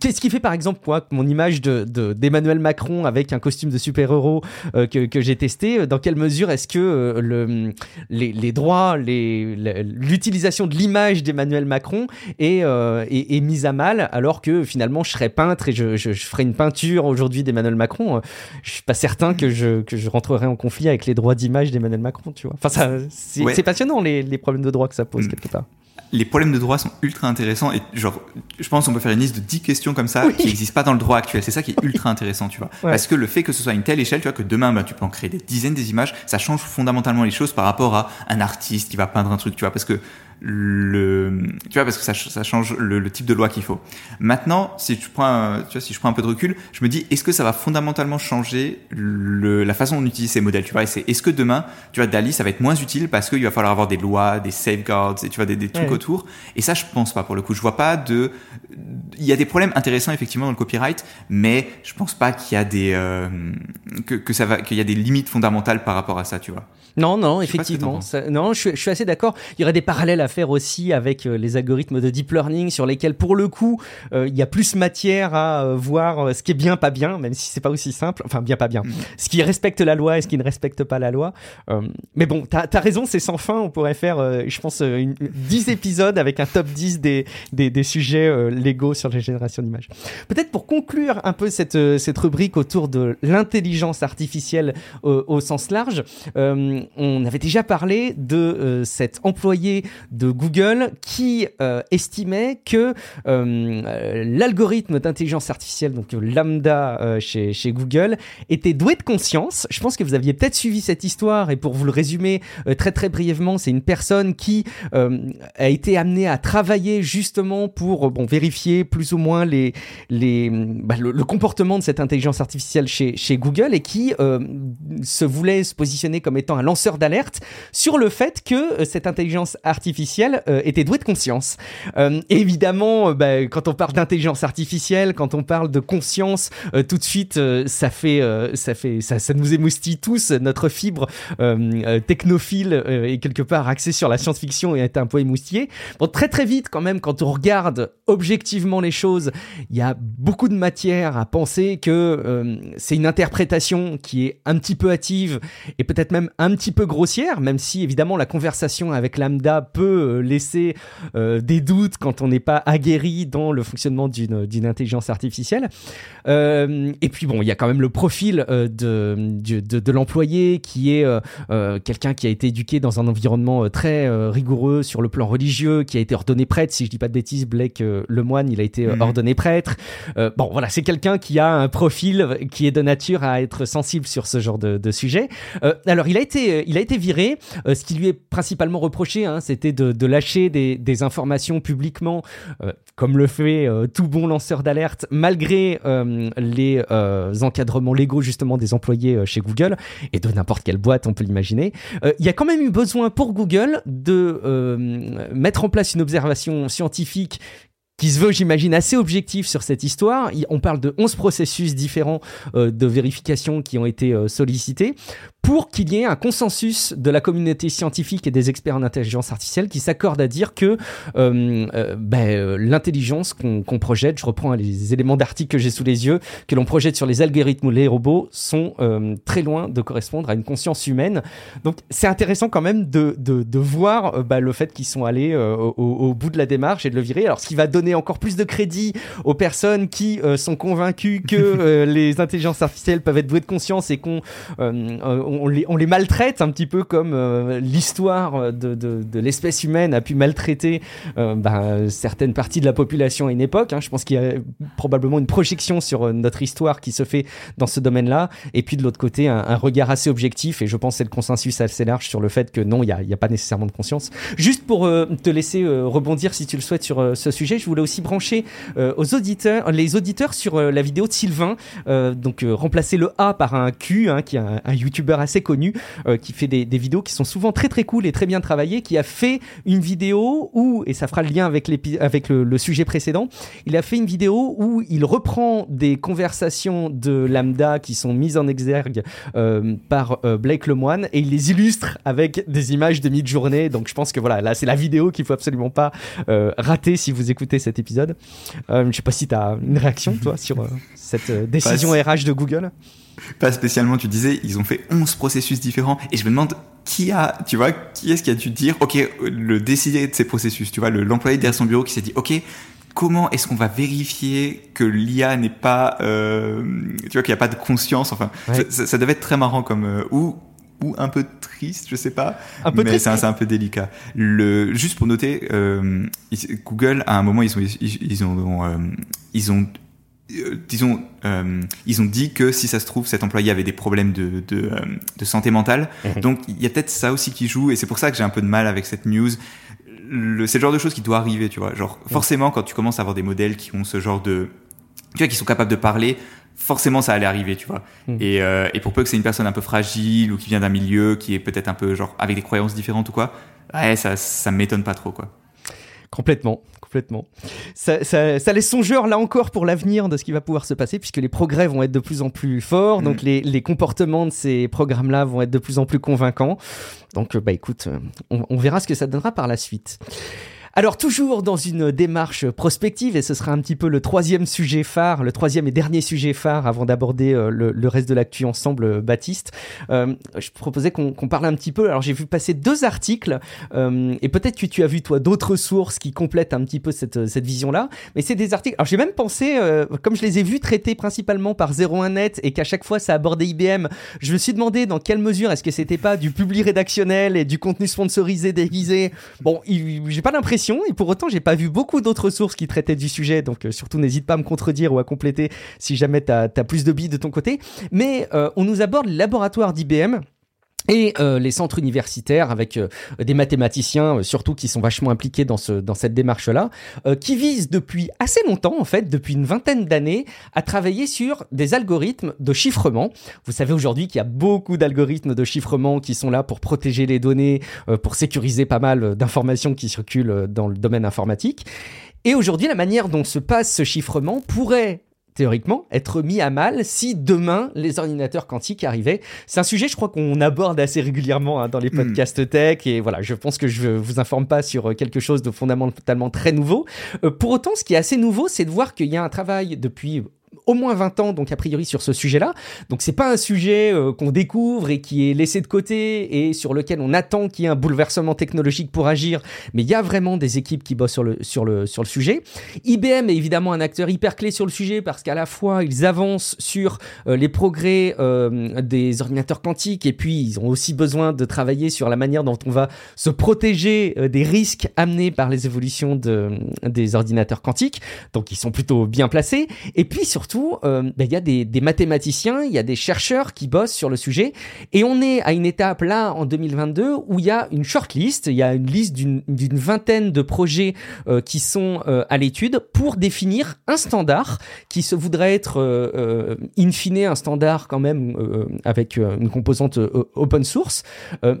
qu'est-ce qui fait par exemple quoi, mon image d'Emmanuel Macron avec un costume de super-héros euh, que, que j'ai testé, dans quelle mesure est-ce que euh, le, les, les, droits, l'utilisation de l'image d'Emmanuel Macron est, euh, est, est, mise à mal alors que finalement je serais peintre et je, je, je ferais une peinture aujourd'hui d'Emmanuel Macron, je suis pas certain que je, que je rentrerai en conflit avec les droits d'image d'Emmanuel Macron, tu vois. Enfin, c'est passionnant les, les, problèmes de droit que ça pose mm. quelque part les problèmes de droit sont ultra intéressants et genre je pense qu'on peut faire une liste de 10 questions comme ça qui n'existent pas dans le droit actuel. C'est ça qui est ultra intéressant tu vois. Parce que le fait que ce soit une telle échelle tu vois que demain bah, tu peux en créer des dizaines des images ça change fondamentalement les choses par rapport à un artiste qui va peindre un truc tu vois. Parce que le, tu vois, parce que ça, ça change le, le, type de loi qu'il faut. Maintenant, si tu prends, tu vois, si je prends un peu de recul, je me dis, est-ce que ça va fondamentalement changer le, la façon dont on utilise ces modèles, tu vois, c'est, est-ce que demain, tu vois, Dali, ça va être moins utile parce qu'il va falloir avoir des lois, des safeguards, et tu vois, des, des trucs autour? Et ça, je pense pas, pour le coup. Je vois pas de, il y a des problèmes intéressants, effectivement, dans le copyright, mais je pense pas qu'il y a des, euh, que, que ça va, qu'il y a des limites fondamentales par rapport à ça, tu vois. Non, non, effectivement. non, je suis, je suis, assez d'accord. Il y aurait des parallèles à faire aussi avec euh, les algorithmes de deep learning sur lesquels, pour le coup, euh, il y a plus matière à euh, voir ce qui est bien, pas bien, même si c'est pas aussi simple. Enfin, bien, pas bien. Mm. Ce qui respecte la loi et ce qui ne respecte pas la loi. mais bon, t'as as raison, c'est sans fin. On pourrait faire, je pense, une, 10 épisodes avec un top 10 des, des, des sujets légaux sur les générations d'images. Peut-être pour conclure un peu cette, cette rubrique autour de l'intelligence artificielle au, au, sens large, on avait déjà parlé de cet employé de Google qui estimait que l'algorithme d'intelligence artificielle, donc lambda chez, chez Google, était doué de conscience. Je pense que vous aviez peut-être suivi cette histoire et pour vous le résumer très très brièvement, c'est une personne qui a été amenée à travailler justement pour bon vérifier plus ou moins les les bah, le, comportement de cette intelligence artificielle chez chez Google et qui se voulait se positionner comme étant un lanceur d'alerte sur le fait que euh, cette intelligence artificielle euh, était douée de conscience. Euh, évidemment, bah, quand on parle d'intelligence artificielle, quand on parle de conscience, tout de suite, ça fait, ça fait, ça, ça nous émoustille tous. Notre fibre technophile est quelque part axée sur la science-fiction et est un peu émoustillée. Bon, très très vite, quand même, quand on regarde objectivement les choses, il y a beaucoup de matière à penser que c'est une interprétation qui est un petit peu hâtive et peut-être même un petit peu grossière, même si évidemment la conversation avec Lambda peut euh, laisser euh, des doutes quand on n'est pas aguerri dans le fonctionnement d'une intelligence artificielle. Euh, et puis bon, il y a quand même le profil de, de, de l'employé qui est quelqu'un qui a été éduqué dans un environnement très rigoureux sur le plan religieux, qui a été ordonné prêtre, si je dis pas de bêtises, Blake Lemoine, il a été mhm. ordonné prêtre. bon voilà, c'est quelqu'un qui a un profil qui est de nature à être sensible sur ce genre de, de sujet. alors il a été, il a été viré. ce qui lui est principalement reproché, hein, c'était de, lâcher des, informations publiquement, euh, comme le fait euh, tout bon lanceur d'alerte, malgré euh, les encadrements légaux justement des employés chez Google et de n'importe quelle boîte, on peut l'imaginer. Il y a quand même eu besoin pour Google de mettre en place une observation scientifique qui se veut, j'imagine, assez objectif sur cette histoire. On parle de 11 processus différents de vérification qui ont été sollicités pour qu'il y ait un consensus de la communauté scientifique et des experts en intelligence artificielle qui s'accordent à dire que euh, euh, ben, euh, l'intelligence qu'on projette, je reprends les éléments d'article que j'ai sous les yeux, que l'on projette sur les algorithmes ou les robots, sont très loin de correspondre à une conscience humaine. Donc c'est intéressant quand même de, de, de voir ben, le fait qu'ils sont allés au, au, bout de la démarche et de le virer. Alors ce qui va donner encore plus de crédit aux personnes qui sont convaincues que les intelligences artificielles peuvent être douées de conscience et qu'on on les, maltraite un petit peu comme euh, l'histoire de, l'espèce humaine a pu maltraiter euh, bah, certaines parties de la population à une époque. Hein. Je pense qu'il y a probablement une projection sur euh, notre histoire qui se fait dans ce domaine-là. Et puis de l'autre côté, un, regard assez objectif. Et je pense que c'est le consensus assez large sur le fait que non, il n'y a, pas nécessairement de conscience. Juste pour te laisser rebondir si tu le souhaites sur ce sujet, je voulais aussi brancher aux auditeurs, les auditeurs sur la vidéo de Sylvain. donc remplacer le A par un Q, hein, qui est un, un YouTuber assez connu euh, qui fait des, vidéos qui sont souvent très très cool et très bien travaillées, qui a fait une vidéo où, et ça fera le lien avec, avec le, sujet précédent, il a fait une vidéo où il reprend des conversations de lambda qui sont mises en exergue euh, par euh, Blake Lemoine et il les illustre avec des images de mid-journée. Donc je pense que voilà, là c'est la vidéo qu'il faut absolument pas rater si vous écoutez cet épisode. je sais pas si tu as une réaction toi sur cette décision RH de Google. Pas spécialement, tu disais, ils ont fait 11 processus différents. Et je me demande qui a, tu vois, qui est-ce qui a dû dire, OK, le décider de ces processus, tu vois, l'employé derrière son bureau qui s'est dit, OK, comment est-ce qu'on va vérifier que l'IA n'est pas, euh, tu vois, qu'il n'y a pas de conscience, enfin, ça, devait être très marrant comme, euh, ou, ou un peu triste, je sais pas, un peu mais c'est un, un, peu délicat. Le, juste pour noter, euh, Google, à un moment, ils ont, ils, ils ont, ils ont disons, euh, ils ont dit que si ça se trouve, cet employé avait des problèmes de, de, euh, de santé mentale. Mhm. Donc il y a peut-être ça aussi qui joue, et c'est pour ça que j'ai un peu de mal avec cette news. C'est le genre de choses qui doit arriver, tu vois. Genre, mhm. forcément, quand tu commences à avoir des modèles qui ont ce genre de, tu vois, qui sont capables de parler, forcément ça allait arriver, tu vois. Mhm. Et, euh, et pour peu que c'est une personne un peu fragile ou qui vient d'un milieu qui est peut-être un peu genre avec des croyances différentes ou quoi, ouais, ça, ça m'étonne pas trop, quoi. Complètement, complètement. Ça, ça, laisse songeur là encore pour l'avenir de ce qui va pouvoir se passer, puisque les progrès vont être de plus en plus forts, donc mm. les, les, comportements de ces programmes-là vont être de plus en plus convaincants. Donc, euh, bah écoute, euh, on, on verra ce que ça donnera par la suite. Alors toujours dans une démarche prospective, et ce sera un petit peu le troisième sujet phare, le troisième et dernier sujet phare avant d'aborder euh, le, reste de l'actu ensemble, euh, Baptiste. Euh, je proposais qu'on parle un petit peu. Alors j'ai vu passer deux articles, et peut-être que tu as vu toi d'autres sources qui complètent un petit peu cette, cette vision-là. Mais c'est des articles. Alors j'ai même pensé, comme je les ai vus traités principalement par 01net et qu'à chaque fois ça abordait IBM, je me suis demandé dans quelle mesure est-ce que c'était pas du public rédactionnel et du contenu sponsorisé déguisé. Bon, j'ai pas l'impression et pour autant j'ai pas vu beaucoup d'autres sources qui traitaient du sujet. Donc euh, surtout n'hésite pas à me contredire ou à compléter si jamais tu as, plus de billes de ton côté. Mais euh, on nous aborde le laboratoire d'IBM et euh, les centres universitaires avec euh, des mathématiciens euh, surtout qui sont vachement impliqués dans ce dans cette démarche là qui visent depuis assez longtemps en fait depuis une vingtaine d'années à travailler sur des algorithmes de chiffrement. Vous savez aujourd'hui qu'il y a beaucoup d'algorithmes de chiffrement qui sont là pour protéger les données, pour sécuriser pas mal d'informations qui circulent dans le domaine informatique. Et aujourd'hui, la manière dont se passe ce chiffrement pourrait théoriquement, être mis à mal si demain les ordinateurs quantiques arrivaient. C'est un sujet, je crois, qu'on aborde assez régulièrement hein, dans les hmm. podcasts tech. Et voilà, je pense que je vous informe pas sur euh, quelque chose de fondamentalement très nouveau. Euh, pour autant, ce qui est assez nouveau, c'est de voir qu'il y a un travail depuis au moins 20 ans, donc a priori sur ce sujet-là. Donc c'est pas un sujet euh, qu'on découvre et qui est laissé de côté et sur lequel on attend qu'il y ait un bouleversement technologique pour agir, mais il y a vraiment des équipes qui bossent sur le, sur le, sur le sujet. IBM est évidemment un acteur hyper clé sur le sujet parce qu'à la fois ils avancent sur euh, les progrès euh, des ordinateurs quantiques et puis ils ont aussi besoin de travailler sur la manière dont on va se protéger des risques amenés par les évolutions de, des ordinateurs quantiques. Donc ils sont plutôt bien placés. Et puis surtout euh, ben, il y a des, mathématiciens, il y a des chercheurs qui bossent sur le sujet, et on est à une étape là en 2022 où il y a une shortlist, il y a une liste d'une vingtaine de projets euh, qui sont euh, à l'étude pour définir un standard qui se voudrait être in fine un standard quand même avec une composante open source,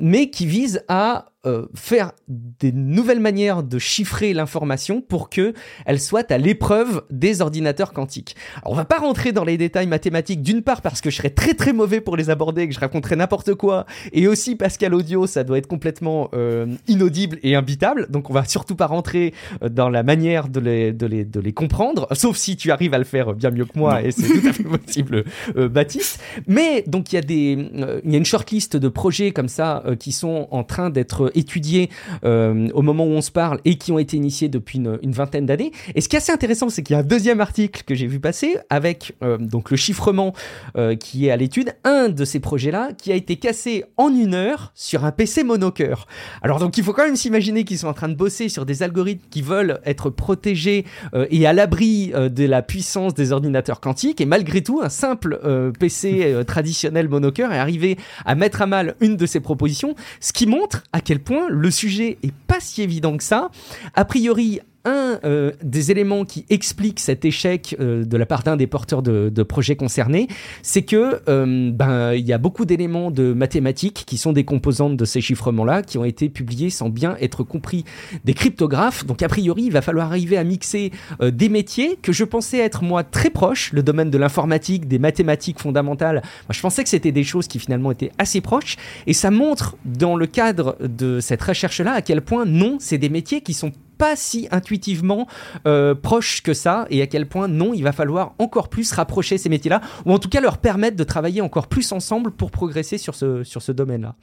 mais qui vise à euh, faire des nouvelles manières de chiffrer l'information pour que elle soit à l'épreuve des ordinateurs quantiques. Alors, on va pas rentrer dans les détails mathématiques d'une part parce que je serais très très mauvais pour les aborder, que je raconterais n'importe quoi, et aussi parce qu'à l'audio ça doit être complètement euh, inaudible et imbitable. Donc on va surtout pas rentrer euh, dans la manière de les, de les, de les comprendre, sauf si tu arrives à le faire bien mieux que moi et c'est tout à fait possible, Baptiste. Mais donc il y a des, il y a une shortlist de projets comme ça qui sont en train d'être étudiés euh, au moment où on se parle et qui ont été initiés depuis une, vingtaine d'années. Et ce qui est assez intéressant, c'est qu'il y a un deuxième article que j'ai vu passer avec euh, donc le chiffrement euh, qui est à l'étude. Un de ces projets-là qui a été cassé en une heure sur un PC monocœur. Alors donc il faut quand même s'imaginer qu'ils sont en train de bosser sur des algorithmes qui veulent être protégés et à l'abri de la puissance des ordinateurs quantiques. Et malgré tout, un simple PC traditionnel monocœur est arrivé à mettre à mal une de ces propositions, ce qui montre à quel point le sujet est pas si évident que ça. A priori, un euh, des éléments qui explique cet échec euh, de la part d'un des porteurs de, projets concernés, c'est que euh, ben il y a beaucoup d'éléments de mathématiques qui sont des composantes de ces chiffrements-là qui ont été publiés sans bien être compris des cryptographes. Donc a priori, il va falloir arriver à mixer des métiers que je pensais être moi très proches, le domaine de l'informatique, des mathématiques fondamentales. Moi, je pensais que c'était des choses qui finalement étaient assez proches et ça montre dans le cadre de cette recherche-là à quel point non, c'est des métiers qui sont pas si intuitivement euh, proche que ça et à quel point non, il va falloir encore plus rapprocher ces métiers-là ou en tout cas leur permettre de travailler encore plus ensemble pour progresser sur ce, sur ce domaine-là.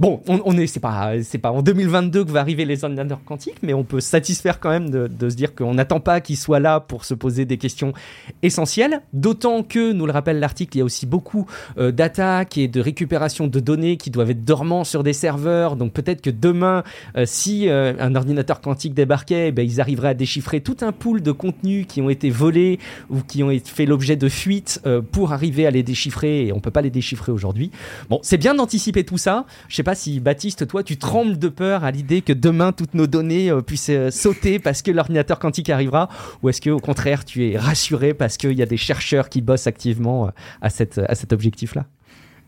Bon, on, est, c'est pas, c'est pas en 2022 que va arriver les ordinateurs quantiques, mais on peut satisfaire quand même de, de se dire qu'on n'attend pas qu'ils soient là pour se poser des questions essentielles. D'autant que, nous le rappelle l'article, il y a aussi beaucoup euh, d'attaques et de récupération de données qui doivent être dormants sur des serveurs. Donc peut-être que demain, euh, si euh, un ordinateur quantique débarquait, eh ben, ils arriveraient à déchiffrer tout un pool de contenus qui ont été volés ou qui ont fait l'objet de fuites pour arriver à les déchiffrer. Et on peut pas les déchiffrer aujourd'hui. Bon, c'est bien d'anticiper tout ça. Je sais si Baptiste, toi, tu trembles de peur à l'idée que demain toutes nos données euh, puissent euh, sauter parce que l'ordinateur quantique arrivera, ou est-ce que au contraire tu es rassuré parce qu'il y a des chercheurs qui bossent activement euh, à, cette, à cet objectif-là?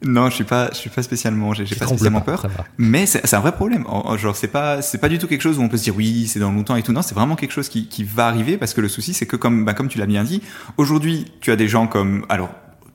Non, je suis pas, je suis pas spécialement, j'ai pas spécialement peur. Mais c'est un vrai problème. Genre, c'est pas, c'est pas du tout quelque chose où on peut se dire oui, c'est dans longtemps et tout. Non, c'est vraiment quelque chose qui, qui va arriver parce que le souci, c'est que comme, bah, comme tu l'as bien dit, aujourd'hui, tu as des gens comme, alors,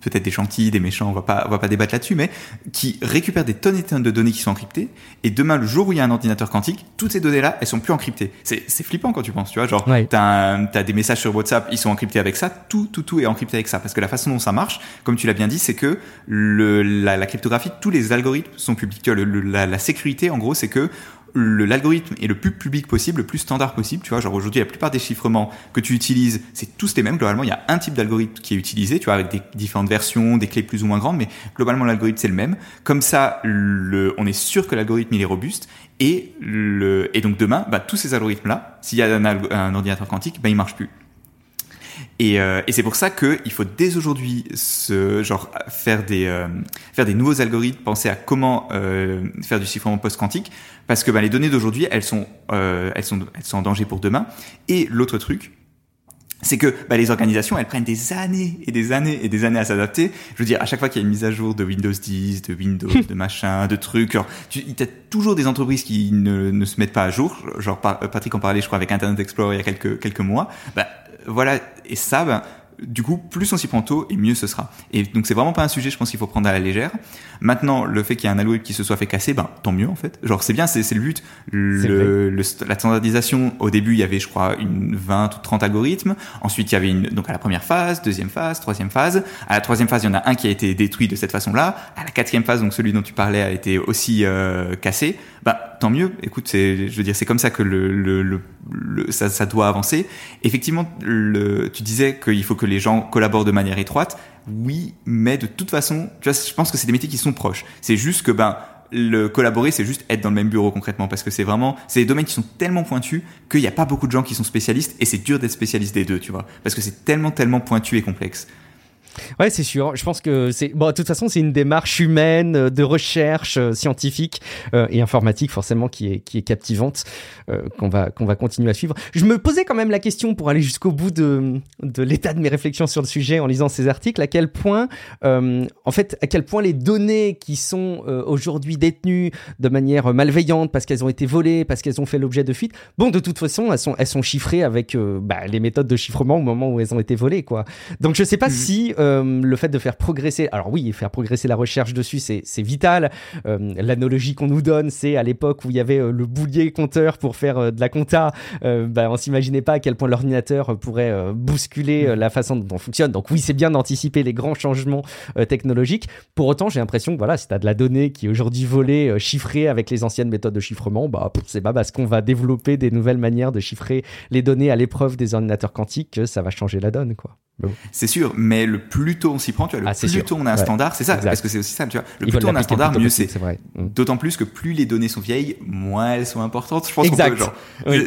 peut-être des gentils, des méchants, on va pas, on va pas débattre là-dessus, mais qui récupèrent des tonnes et tonnes de données qui sont encryptées. Et demain, le jour où il y a un ordinateur quantique, toutes ces données-là, elles sont plus encryptées. C'est, c'est flippant quand tu penses, tu vois. Genre, t'as, as des messages sur WhatsApp, ils sont encryptés avec ça. Tout, tout, tout est encrypté avec ça. Parce que la façon dont ça marche, comme tu l'as bien dit, c'est que le, la, la, cryptographie, tous les algorithmes sont publics. Tu vois, la, la sécurité, en gros, c'est que l'algorithme est le plus public possible, le plus standard possible. Tu vois, genre aujourd'hui, la plupart des chiffrements que tu utilises, c'est tous les mêmes. Globalement, il y a un type d'algorithme qui est utilisé, tu vois, avec des différentes versions, des clés plus ou moins grandes, mais globalement, l'algorithme, c'est le même. Comme ça, le, on est sûr que l'algorithme, il est robuste. Et, le, et donc demain, bah, tous ces algorithmes-là, s'il y a un, un ordinateur quantique, bah, ils marchent plus. Et, euh, et c'est pour ça qu'il faut dès aujourd'hui ce genre faire des euh, faire des nouveaux algorithmes, penser à comment euh, faire du chiffrement post-quantique, parce que bah, les données d'aujourd'hui elles sont euh, elles sont elles sont en danger pour demain. Et l'autre truc, c'est que bah, les organisations, elles prennent des années et des années et des années à s'adapter. Je veux dire, à chaque fois qu'il y a une mise à jour de Windows 10, de Windows, de machin, de trucs, genre, tu, il y a toujours des entreprises qui ne, ne se mettent pas à jour. Genre, Patrick en parlait, je crois, avec Internet Explorer il y a quelques quelques mois. Bah, voilà, et ça, ben, du coup, plus on s'y prend tôt et mieux ce sera. Et donc c'est vraiment pas un sujet, je pense qu'il faut prendre à la légère. Maintenant, le fait qu'il y ait un algorithme qui se soit fait casser, ben tant mieux en fait. Genre c'est bien, c'est le but. Le, la standardisation, au début il y avait je crois une 20 ou 30 algorithmes. Ensuite il y avait une donc à la première phase, deuxième phase, troisième phase. À la troisième phase il y en a un qui a été détruit de cette façon-là. À la quatrième phase donc celui dont tu parlais a été aussi euh, cassé. Ben tant mieux. Écoute, c'est je veux dire c'est comme ça que le, le, le, ça, ça doit avancer. Effectivement, le, tu disais qu'il faut que les gens collaborent de manière étroite. Oui, mais de toute façon, tu vois, je pense que c'est des métiers qui sont proches. C'est juste que ben le collaborer, c'est juste être dans le même bureau concrètement, parce que c'est vraiment, c'est des domaines qui sont tellement pointus qu'il n'y a pas beaucoup de gens qui sont spécialistes, et c'est dur d'être spécialiste des deux, tu vois, parce que c'est tellement, tellement pointu et complexe. Ouais, c'est sûr. Je pense que c'est bon. De toute façon, c'est une démarche humaine euh, de recherche euh, scientifique euh, et informatique forcément qui est qui est captivante qu'on va qu'on va continuer à suivre. Je me posais quand même la question pour aller jusqu'au bout de de l'état de mes réflexions sur le sujet en lisant ces articles. À quel point, en fait, à quel point les données qui sont aujourd'hui détenues de manière malveillante parce qu'elles ont été volées, parce qu'elles ont fait l'objet de fuites, bon, de toute façon, elles sont elles sont chiffrées avec bah, les méthodes de chiffrement au moment où elles ont été volées, quoi. Donc, je sais pas mmh. si euh, le fait de faire progresser, alors oui, faire progresser la recherche dessus, c'est vital. Euh, l'analogie qu'on nous donne, c'est à l'époque où il y avait euh, le boulier compteur pour faire de la compta, bah, on s'imaginait pas à quel point l'ordinateur pourrait bousculer la façon dont on fonctionne. Donc oui, c'est bien d'anticiper les grands changements technologiques. Pour autant, j'ai l'impression que voilà, si tu as de la donnée qui est aujourd'hui volée, chiffrée avec les anciennes méthodes de chiffrement, bah, c'est pas parce qu'on va développer des nouvelles manières de chiffrer les données à l'épreuve des ordinateurs quantiques que ça va changer la donne. quoi. C'est sûr, mais le plus tôt on s'y prend, tu vois, le ah, plus tôt on a un standard, c'est ça, parce que c'est aussi ça, tu vois. Le plus tôt on a un standard, mieux c'est. Mm. D'autant plus que plus les données sont vieilles, moins elles sont importantes. Je pense exact. genre,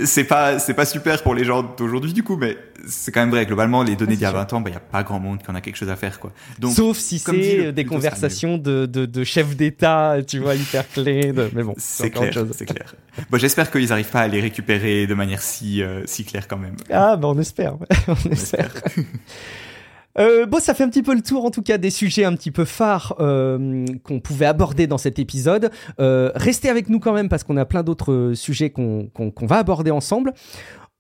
c'est pas, c'est pas super pour les gens d'aujourd'hui du coup, mais c'est quand même vrai. Globalement, les données d'il y a 20 ans, bah, il y a pas grand monde qui en a quelque chose à faire, quoi. Donc, Sauf si c'est des conversations de, de, de chefs d'État, tu vois, hyper clés. De... Mais bon, c'est clair, c'est clair. Bon, j'espère qu'ils arrivent pas à les récupérer de manière si, euh, si claire quand même. Ah, bah, on espère. on, espère. Euh, bon, ça fait un petit peu le tour, en tout cas, des sujets un petit peu phares euh, qu'on pouvait aborder dans cet épisode. Euh, restez avec nous quand même parce qu'on a plein d'autres sujets qu'on va aborder ensemble.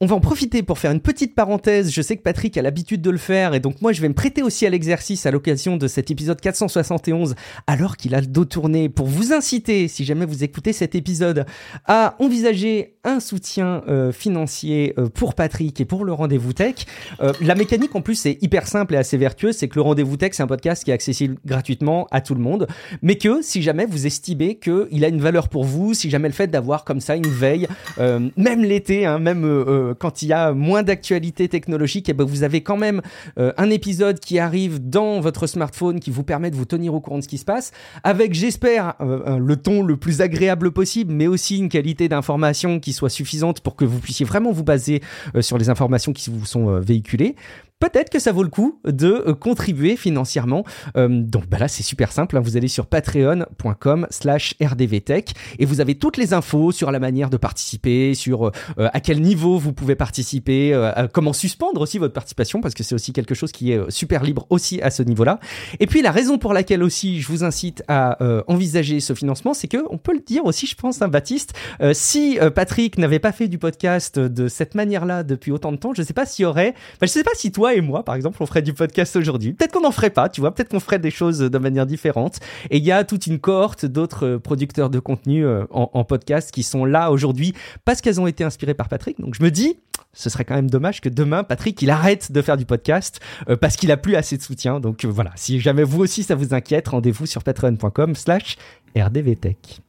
On va en profiter pour faire une petite parenthèse. Je sais que Patrick a l'habitude de le faire et donc moi je vais me prêter aussi à l'exercice à l'occasion de cet épisode 471 alors qu'il a le dos tourné pour vous inciter, si jamais vous écoutez cet épisode, à envisager un soutien euh, financier euh, pour Patrick et pour le rendez-vous tech. Euh, la mécanique en plus c'est hyper simple et assez vertueuse, c'est que le rendez-vous tech c'est un podcast qui est accessible gratuitement à tout le monde, mais que si jamais vous estimez qu'il a une valeur pour vous, si jamais le fait d'avoir comme ça une veille, même l'été, hein, même euh, quand il y a moins d'actualité technologique, et eh ben vous avez quand même euh, un épisode qui arrive dans votre smartphone qui vous permet de vous tenir au courant de ce qui se passe, avec j'espère euh, le ton le plus agréable possible, mais aussi une qualité d'information qui soit suffisante pour que vous puissiez vraiment vous baser sur les informations qui vous sont véhiculées peut-être que ça vaut le coup de euh, contribuer financièrement. Euh, donc bah là, c'est super simple. Hein. Vous allez sur patreon.com slash rdvtech et vous avez toutes les infos sur la manière de participer, sur euh, à quel niveau vous pouvez participer, comment suspendre aussi votre participation parce que c'est aussi quelque chose qui est super libre aussi à ce niveau-là. Et puis la raison pour laquelle aussi je vous incite à envisager ce financement, c'est que on peut le dire aussi, je pense, hein, Baptiste, si Patrick n'avait pas fait du podcast de cette manière-là depuis autant de temps, je ne sais pas s'il y aurait, enfin, je sais pas si toi et moi, par exemple, on ferait du podcast aujourd'hui. Peut-être qu'on n'en ferait pas, tu vois, peut-être qu'on ferait des choses de manière différente. Et il y a toute une cohorte d'autres producteurs de contenu en, en podcast qui sont là aujourd'hui parce qu'elles ont été inspirées par Patrick. Donc je me dis, ce serait quand même dommage que demain, Patrick, il arrête de faire du podcast euh, parce qu'il a plus assez de soutien. Donc euh, voilà, si jamais vous aussi ça vous inquiète, rendez-vous sur patreon.com slash rdvtech.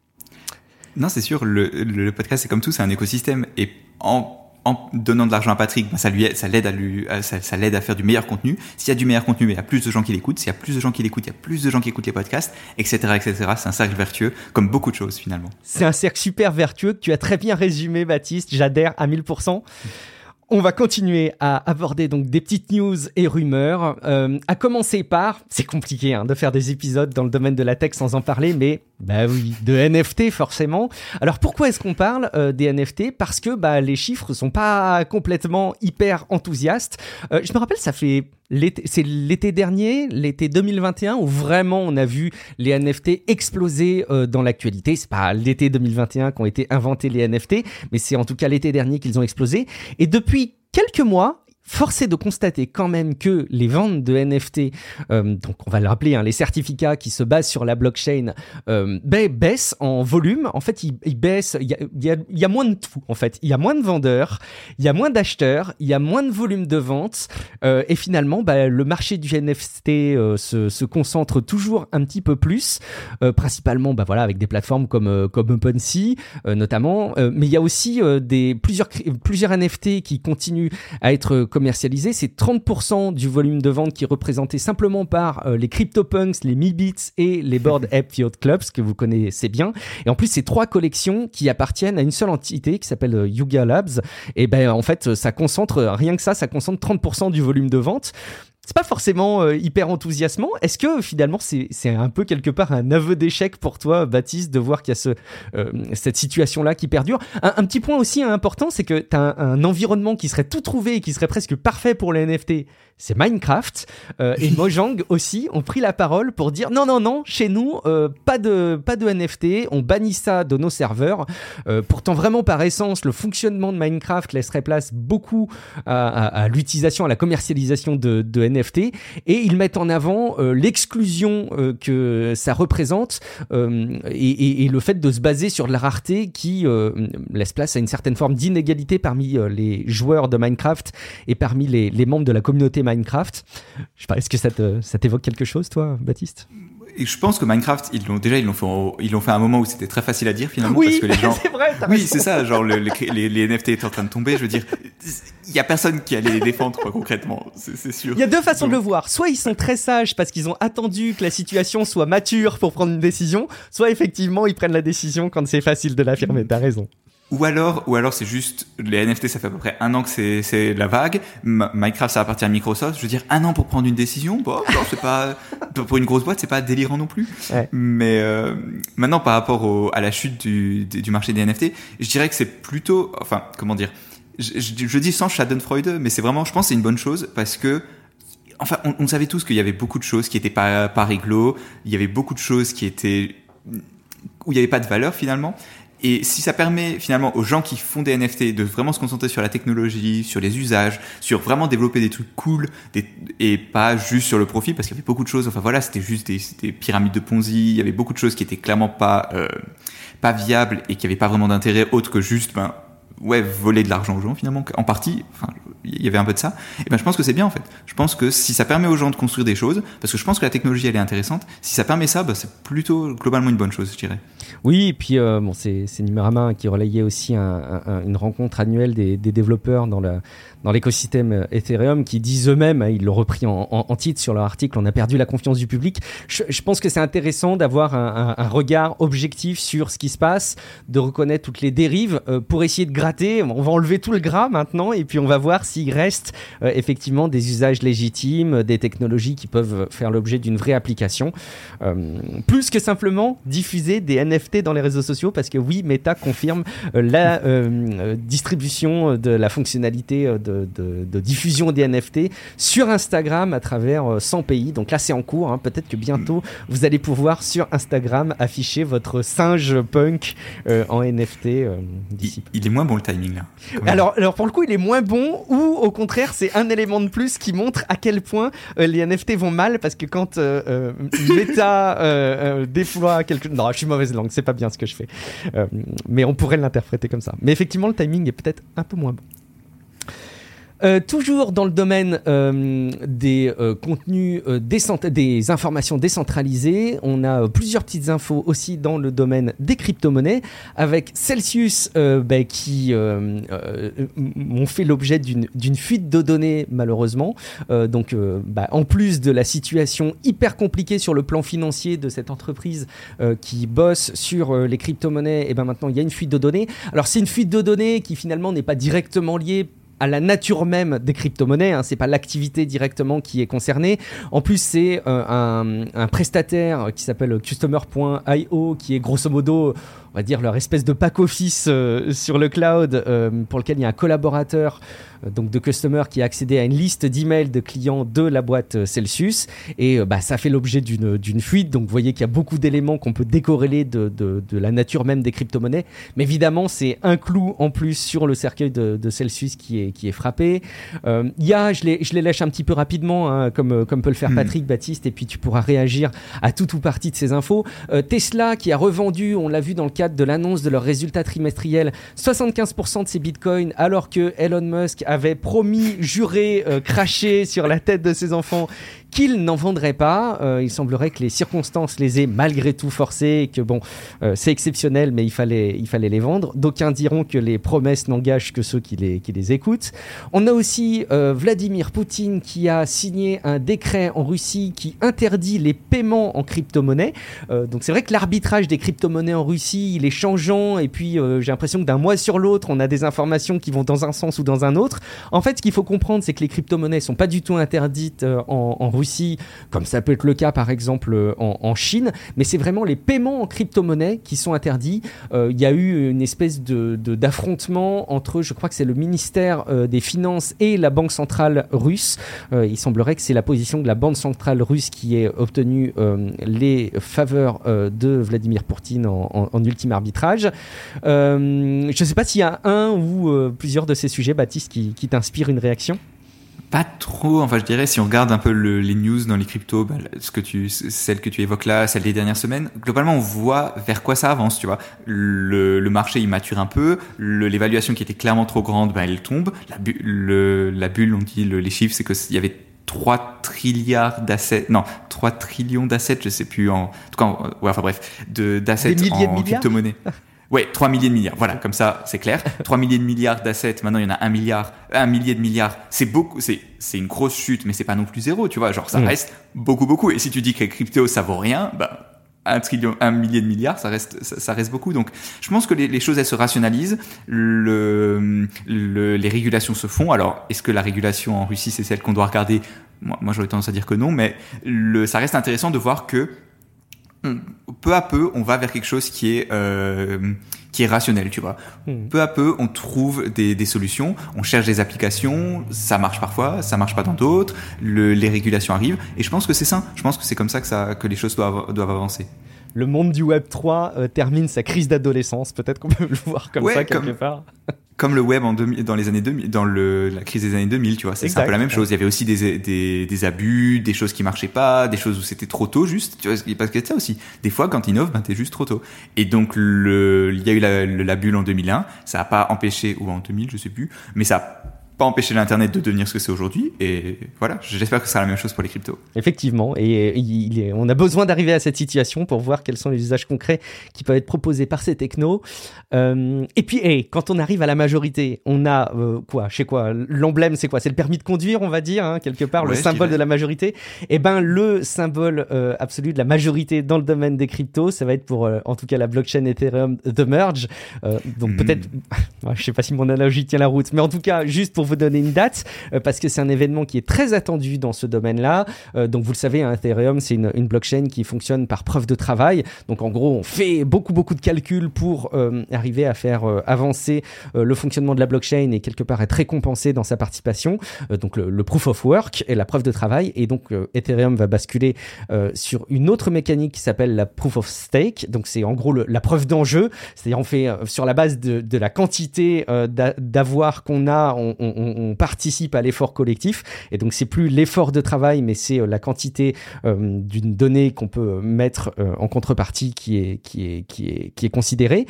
Non, c'est sûr, le, le podcast, c'est comme tout, c'est un écosystème. Et en en donnant de l'argent à Patrick, ben, ça lui ça l'aide à lui, ça, l'aide à faire du meilleur contenu. S'il y a du meilleur contenu, il y a plus de gens qui l'écoutent. S'il y a plus de gens qui l'écoutent, il y a plus de gens qui écoutent les podcasts, etc., etc. C'est un cercle vertueux, comme beaucoup de choses finalement. C'est un cercle super vertueux que tu as très bien résumé, Baptiste. J'adhère à 1000%. On va continuer à aborder donc des petites news et rumeurs. Euh, à commencer par, c'est compliqué hein, de faire des épisodes dans le domaine de la tech sans en parler, mais bah oui, de NFT forcément. Alors pourquoi est-ce qu'on parle euh, des NFT Parce que bah, les chiffres sont pas complètement hyper enthousiastes. Euh, je me rappelle, ça fait c'est l'été dernier, l'été 2021, où vraiment on a vu les NFT exploser euh, dans l'actualité. C'est pas l'été 2021 qu'ont été inventés les NFT, mais c'est en tout cas l'été dernier qu'ils ont explosé. Et depuis quelques mois, Force est de constater quand même que les ventes de NFT, euh, donc on va le rappeler, hein, les certificats qui se basent sur la blockchain, euh, baissent en volume. En fait, ils, baissent. Il y a, y, y a, moins de tout. En fait, il y a moins de vendeurs, il y a moins d'acheteurs, il y a moins de volume de ventes, euh, et finalement, bah, le marché du NFT euh, se, se, concentre toujours un petit peu plus, euh, principalement, bah voilà, avec des plateformes comme euh, comme OpenSea notamment. mais il y a aussi des plusieurs plusieurs NFT qui continuent à être commercialisé, c'est 30% du volume de vente qui est représenté simplement par euh, les CryptoPunks, les MiBits et les Board App Field Clubs que vous connaissez bien. Et en plus, c'est trois collections qui appartiennent à une seule entité qui s'appelle euh, Yuga Labs. Et ben en fait, ça concentre rien que ça, ça concentre 30% du volume de vente c'est pas forcément euh, hyper enthousiasmant. Est-ce que finalement c'est un peu quelque part un aveu d'échec pour toi, Baptiste, de voir qu'il y a ce, euh, cette situation-là qui perdure? Un, petit point aussi important, c'est que tu as un, un, environnement qui serait tout trouvé et qui serait presque parfait pour les NFT c'est Minecraft. Euh, et Mojang aussi ont pris la parole pour dire non, non, non, chez nous, pas, de, pas de NFT, on bannit ça de nos serveurs. Pourtant, vraiment par essence, le fonctionnement de Minecraft laisserait place beaucoup à, l'utilisation, à la commercialisation de, de, NFT. Et ils mettent en avant l'exclusion que ça représente et, et, le fait de se baser sur de la rareté qui laisse place à une certaine forme d'inégalité parmi les joueurs de Minecraft et parmi les, membres de la communauté Minecraft. Je sais pas, est-ce que ça t'évoque quelque chose, toi, Baptiste? Et je pense que Minecraft, ils l'ont déjà, ils l'ont fait, ils l'ont fait à un moment où c'était très facile à dire finalement oui, parce que les gens. c'est vrai. Oui, c'est ça. Genre les, les, NFT étaient en train de tomber. Je veux dire, il y a personne qui allait les défendre quoi, concrètement. C'est sûr. Il y a deux façons de le voir. Soit ils sont très sages parce qu'ils ont attendu que la situation soit mature pour prendre une décision. Soit effectivement ils prennent la décision quand c'est facile de l'affirmer. T'as raison. Ou alors, ou alors c'est juste les NFT, ça fait à peu près un an que c'est c'est la vague. Minecraft, ça appartient à Microsoft. Je veux dire, un an pour prendre une décision, bon, c'est pas pour une grosse boîte, c'est pas délirant non plus. Mais euh, maintenant, par rapport au, à la chute du, du marché des NFT, je dirais que c'est plutôt, enfin, comment dire, je, je, dis sans Schadenfreude, mais c'est vraiment, je pense, c'est une bonne chose parce que enfin, on, on savait tous qu'il y avait beaucoup de choses qui étaient pas pas réglo, il y avait beaucoup de choses qui étaient où il n'y avait pas de valeur finalement. Et si ça permet finalement aux gens qui font des NFT de vraiment se concentrer sur la technologie, sur les usages, sur vraiment développer des trucs cool, et pas juste sur le profit, parce qu'il y avait beaucoup de choses. Enfin voilà, c'était juste des, des, pyramides de Ponzi. Il y avait beaucoup de choses qui étaient clairement pas euh, pas viables et qui avaient pas vraiment d'intérêt autre que juste ben ouais voler de l'argent aux gens finalement en partie il y avait un peu de ça. Et ben je pense que c'est bien en fait. Je pense que si ça permet aux gens de construire des choses parce que je pense que la technologie elle est intéressante si ça permet ça ben, c'est plutôt globalement une bonne chose je dirais. Oui et puis euh, bon c'est Numérama qui relayait aussi un, une rencontre annuelle des développeurs dans la dans l'écosystème Ethereum qui disent eux-mêmes, hein, ils l'ont repris en, titre sur leur article, on a perdu la confiance du public. Je, pense que c'est intéressant d'avoir un, regard objectif sur ce qui se passe, de reconnaître toutes les dérives euh, pour essayer de gratter. On va enlever tout le gras maintenant et puis on va voir s'il reste euh, effectivement des usages légitimes, des technologies qui peuvent faire l'objet d'une vraie application. Euh, plus que simplement diffuser des NFT dans les réseaux sociaux parce que oui, Meta confirme la distribution de la fonctionnalité de, diffusion des NFT sur Instagram à travers 100 euh, pays. Donc là, c'est en cours. Hein. Peut-être que bientôt, vous allez pouvoir sur Instagram afficher votre singe punk euh, en NFT euh. Il, est moins bon le timing là. Alors, alors pour le coup, il est moins bon ou au contraire c'est un élément de plus qui montre à quel point les NFT vont mal parce que quand Meta déploie quelque non je suis mauvaise langue c'est pas bien ce que je fais mais on pourrait l'interpréter comme ça mais effectivement le timing est peut-être un peu moins bon euh, toujours dans le domaine euh, des euh, contenus, des informations décentralisées, on a plusieurs petites infos aussi dans le domaine des crypto-monnaies, avec Celsius bah, qui ont fait l'objet d'une fuite de données malheureusement. donc, bah, en plus de la situation hyper compliquée sur le plan financier de cette entreprise qui bosse sur les crypto-monnaies, et ben maintenant il y a une fuite de données. Alors c'est une fuite de données qui finalement n'est pas directement liée à la nature même des crypto-monnaies. Hein, c'est pas l'activité directement qui est concernée. En plus, c'est euh, un, un, prestataire qui s'appelle Customer.io, qui est grosso modo on va dire, leur espèce de pack office euh, sur le cloud euh, pour lequel il y a un collaborateur euh, donc de customer qui a accédé à une liste d'emails de clients de la boîte Celsius et bah, ça fait l'objet d'une fuite. Donc vous voyez qu'il y a beaucoup d'éléments qu'on peut décorréler de, de, de, la nature même des crypto-monnaies. Mais évidemment, c'est un clou en plus sur le cercueil de, de Celsius qui est, qui est frappé. Il y a, je les, je les lâche un petit peu rapidement, hein, comme, comme peut le faire hmm. Patrick Baptiste, et puis tu pourras réagir à tout ou partie de ces infos. Tesla qui a revendu, on l'a vu dans le de l'annonce de leurs résultats trimestriels 75% de ces bitcoins, alors que Elon Musk avait promis, juré, euh, craché sur la tête de ses enfants qu'il n'en vendrait pas. Euh, il semblerait que les circonstances les aient malgré tout forcés et que bon, euh, c'est exceptionnel, mais il fallait, il fallait les vendre. D'aucuns diront que les promesses n'engagent que ceux qui les, qui les écoutent. On a aussi euh, Vladimir Poutine qui a signé un décret en Russie qui interdit les paiements en crypto-monnaie. donc c'est vrai que l'arbitrage des crypto-monnaies en Russie, il est changeant et puis j'ai l'impression que d'un mois sur l'autre, on a des informations qui vont dans un sens ou dans un autre. En fait, ce qu'il faut comprendre, c'est que les crypto-monnaies sont pas du tout interdites en, en Russie Russie, comme ça peut être le cas par exemple euh, en, Chine, mais c'est vraiment les paiements en crypto-monnaie qui sont interdits. Euh, il y a eu une espèce de, d'affrontement entre, je crois que c'est le ministère euh, des Finances et la Banque centrale russe. il semblerait que c'est la position de la Banque centrale russe qui ait obtenu les faveurs de Vladimir Poutine en, ultime arbitrage. je ne sais pas s'il y a un ou plusieurs de ces sujets, Baptiste, qui, qui t'inspirent une réaction. Pas trop, enfin je dirais si on regarde un peu les news dans les cryptos, bah, ce que tu, celle que tu évoques là, celle des dernières semaines, globalement on voit vers quoi ça avance, tu vois. Le, le marché il mature un peu, l'évaluation qui était clairement trop grande, bah, elle tombe. La, le, la bulle, on dit les chiffres, c'est qu'il y avait 3 trilliards d'assets, non, 3 trillions d'assets, je sais plus en, en tout cas, ouais, enfin bref, d'assets en crypto-monnaie. Ouais, 3 milliers de milliards. Voilà, comme ça, c'est clair. 3 milliers de milliards d'assets. Maintenant, il y en a un milliard, un millier de milliards. C'est beaucoup, c'est, c'est une grosse chute, mais c'est pas non plus zéro, tu vois. Genre, ça mm. reste beaucoup, beaucoup. Et si tu dis que les crypto, ça vaut rien, bah, un trillion, un millier de milliards, ça reste, ça, reste beaucoup. Donc, je pense que les, les, choses, elles se rationalisent. Le, le, les régulations se font. Alors, est-ce que la régulation en Russie, c'est celle qu'on doit regarder? Moi, moi j'aurais tendance à dire que non, mais le, ça reste intéressant de voir que peu à peu, on va vers quelque chose qui est euh, qui est rationnel, tu vois. Hmm. Peu à peu, on trouve des, des, solutions, on cherche des applications, ça marche parfois, ça marche pas dans d'autres, les régulations arrivent, et je pense que c'est ça. Je pense que c'est comme ça que ça que les choses doivent doivent avancer. Le monde du Web 3 euh, termine sa crise d'adolescence. Peut-être qu'on peut le voir comme ça quelque part comme le web en dans les années 2000, dans le, la crise des années 2000, tu vois, c'est un peu la même chose. Il y avait aussi des, des, des, abus, des choses qui marchaient pas, des choses où c'était trop tôt juste, tu vois, parce que ça aussi. Des fois, quand innove, ben t'es juste trop tôt. Et donc le, il y a eu la, la bulle en 2001, ça a pas empêché, ou en 2000, je sais plus, mais ça pas empêcher l'internet de devenir ce que c'est aujourd'hui et voilà j'espère que ce sera la même chose pour les cryptos. Effectivement et il est, on a besoin d'arriver à cette situation pour voir quels sont les usages concrets qui peuvent être proposés par ces technos. Euh, et puis hey, quand on arrive à la majorité on a euh, quoi je sais quoi l'emblème c'est quoi? C'est le permis de conduire on va dire hein, quelque part le symbole de la majorité. Et eh ben le symbole euh, absolu de la majorité dans le domaine des cryptos ça va être pour en tout cas la blockchain Ethereum The Merge. Donc hmm. peut-être je sais pas si mon analogie tient la route mais en tout cas juste pour vous donner une date euh, parce que c'est un événement qui est très attendu dans ce domaine-là. Euh, donc vous le savez, hein, Ethereum, c'est une, blockchain qui fonctionne par preuve de travail. Donc en gros, on fait beaucoup beaucoup de calculs pour euh, arriver à faire avancer le fonctionnement de la blockchain et quelque part être récompensé dans sa participation. donc le, proof of work et la preuve de travail. Et donc Ethereum va basculer sur une autre mécanique qui s'appelle la proof of stake. Donc c'est en gros la preuve d'enjeu. C'est-à-dire on fait sur la base de, de la quantité d'avoir qu'on a, on, on on, participe à l'effort collectif. Et donc c'est plus l'effort de travail, mais c'est la quantité d'une donnée qu'on peut mettre en contrepartie qui est, qui est, qui est, qui est considérée.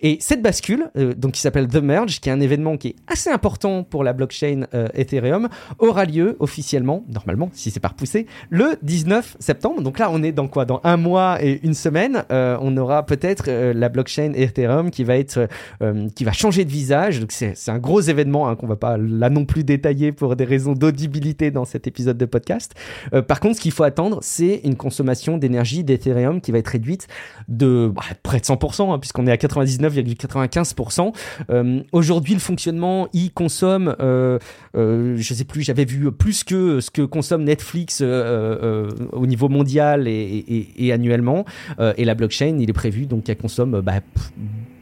Et cette bascule, donc qui s'appelle The Merge, qui est un événement qui est assez important pour la blockchain Ethereum, aura lieu officiellement, normalement, si c'est pas repoussé, le 19 septembre. Donc là, on est dans quoi? Dans un mois et une semaine, on aura peut-être la blockchain Ethereum qui va être, qui va changer de visage. Donc c'est un gros événement hein, qu'on va pas là non plus détailler pour des raisons d'audibilité dans cet épisode de podcast. Euh, par contre, ce qu'il faut attendre, c'est une consommation d'énergie d'Ethereum qui va être réduite de bah, près de 100%, hein, puisqu'on est à 99,95%. Euh, Aujourd'hui, le fonctionnement, il consomme, euh, euh, je sais plus, j'avais vu plus que ce que consomme Netflix au niveau mondial et annuellement. et la blockchain, il est prévu donc qu'elle consomme bah,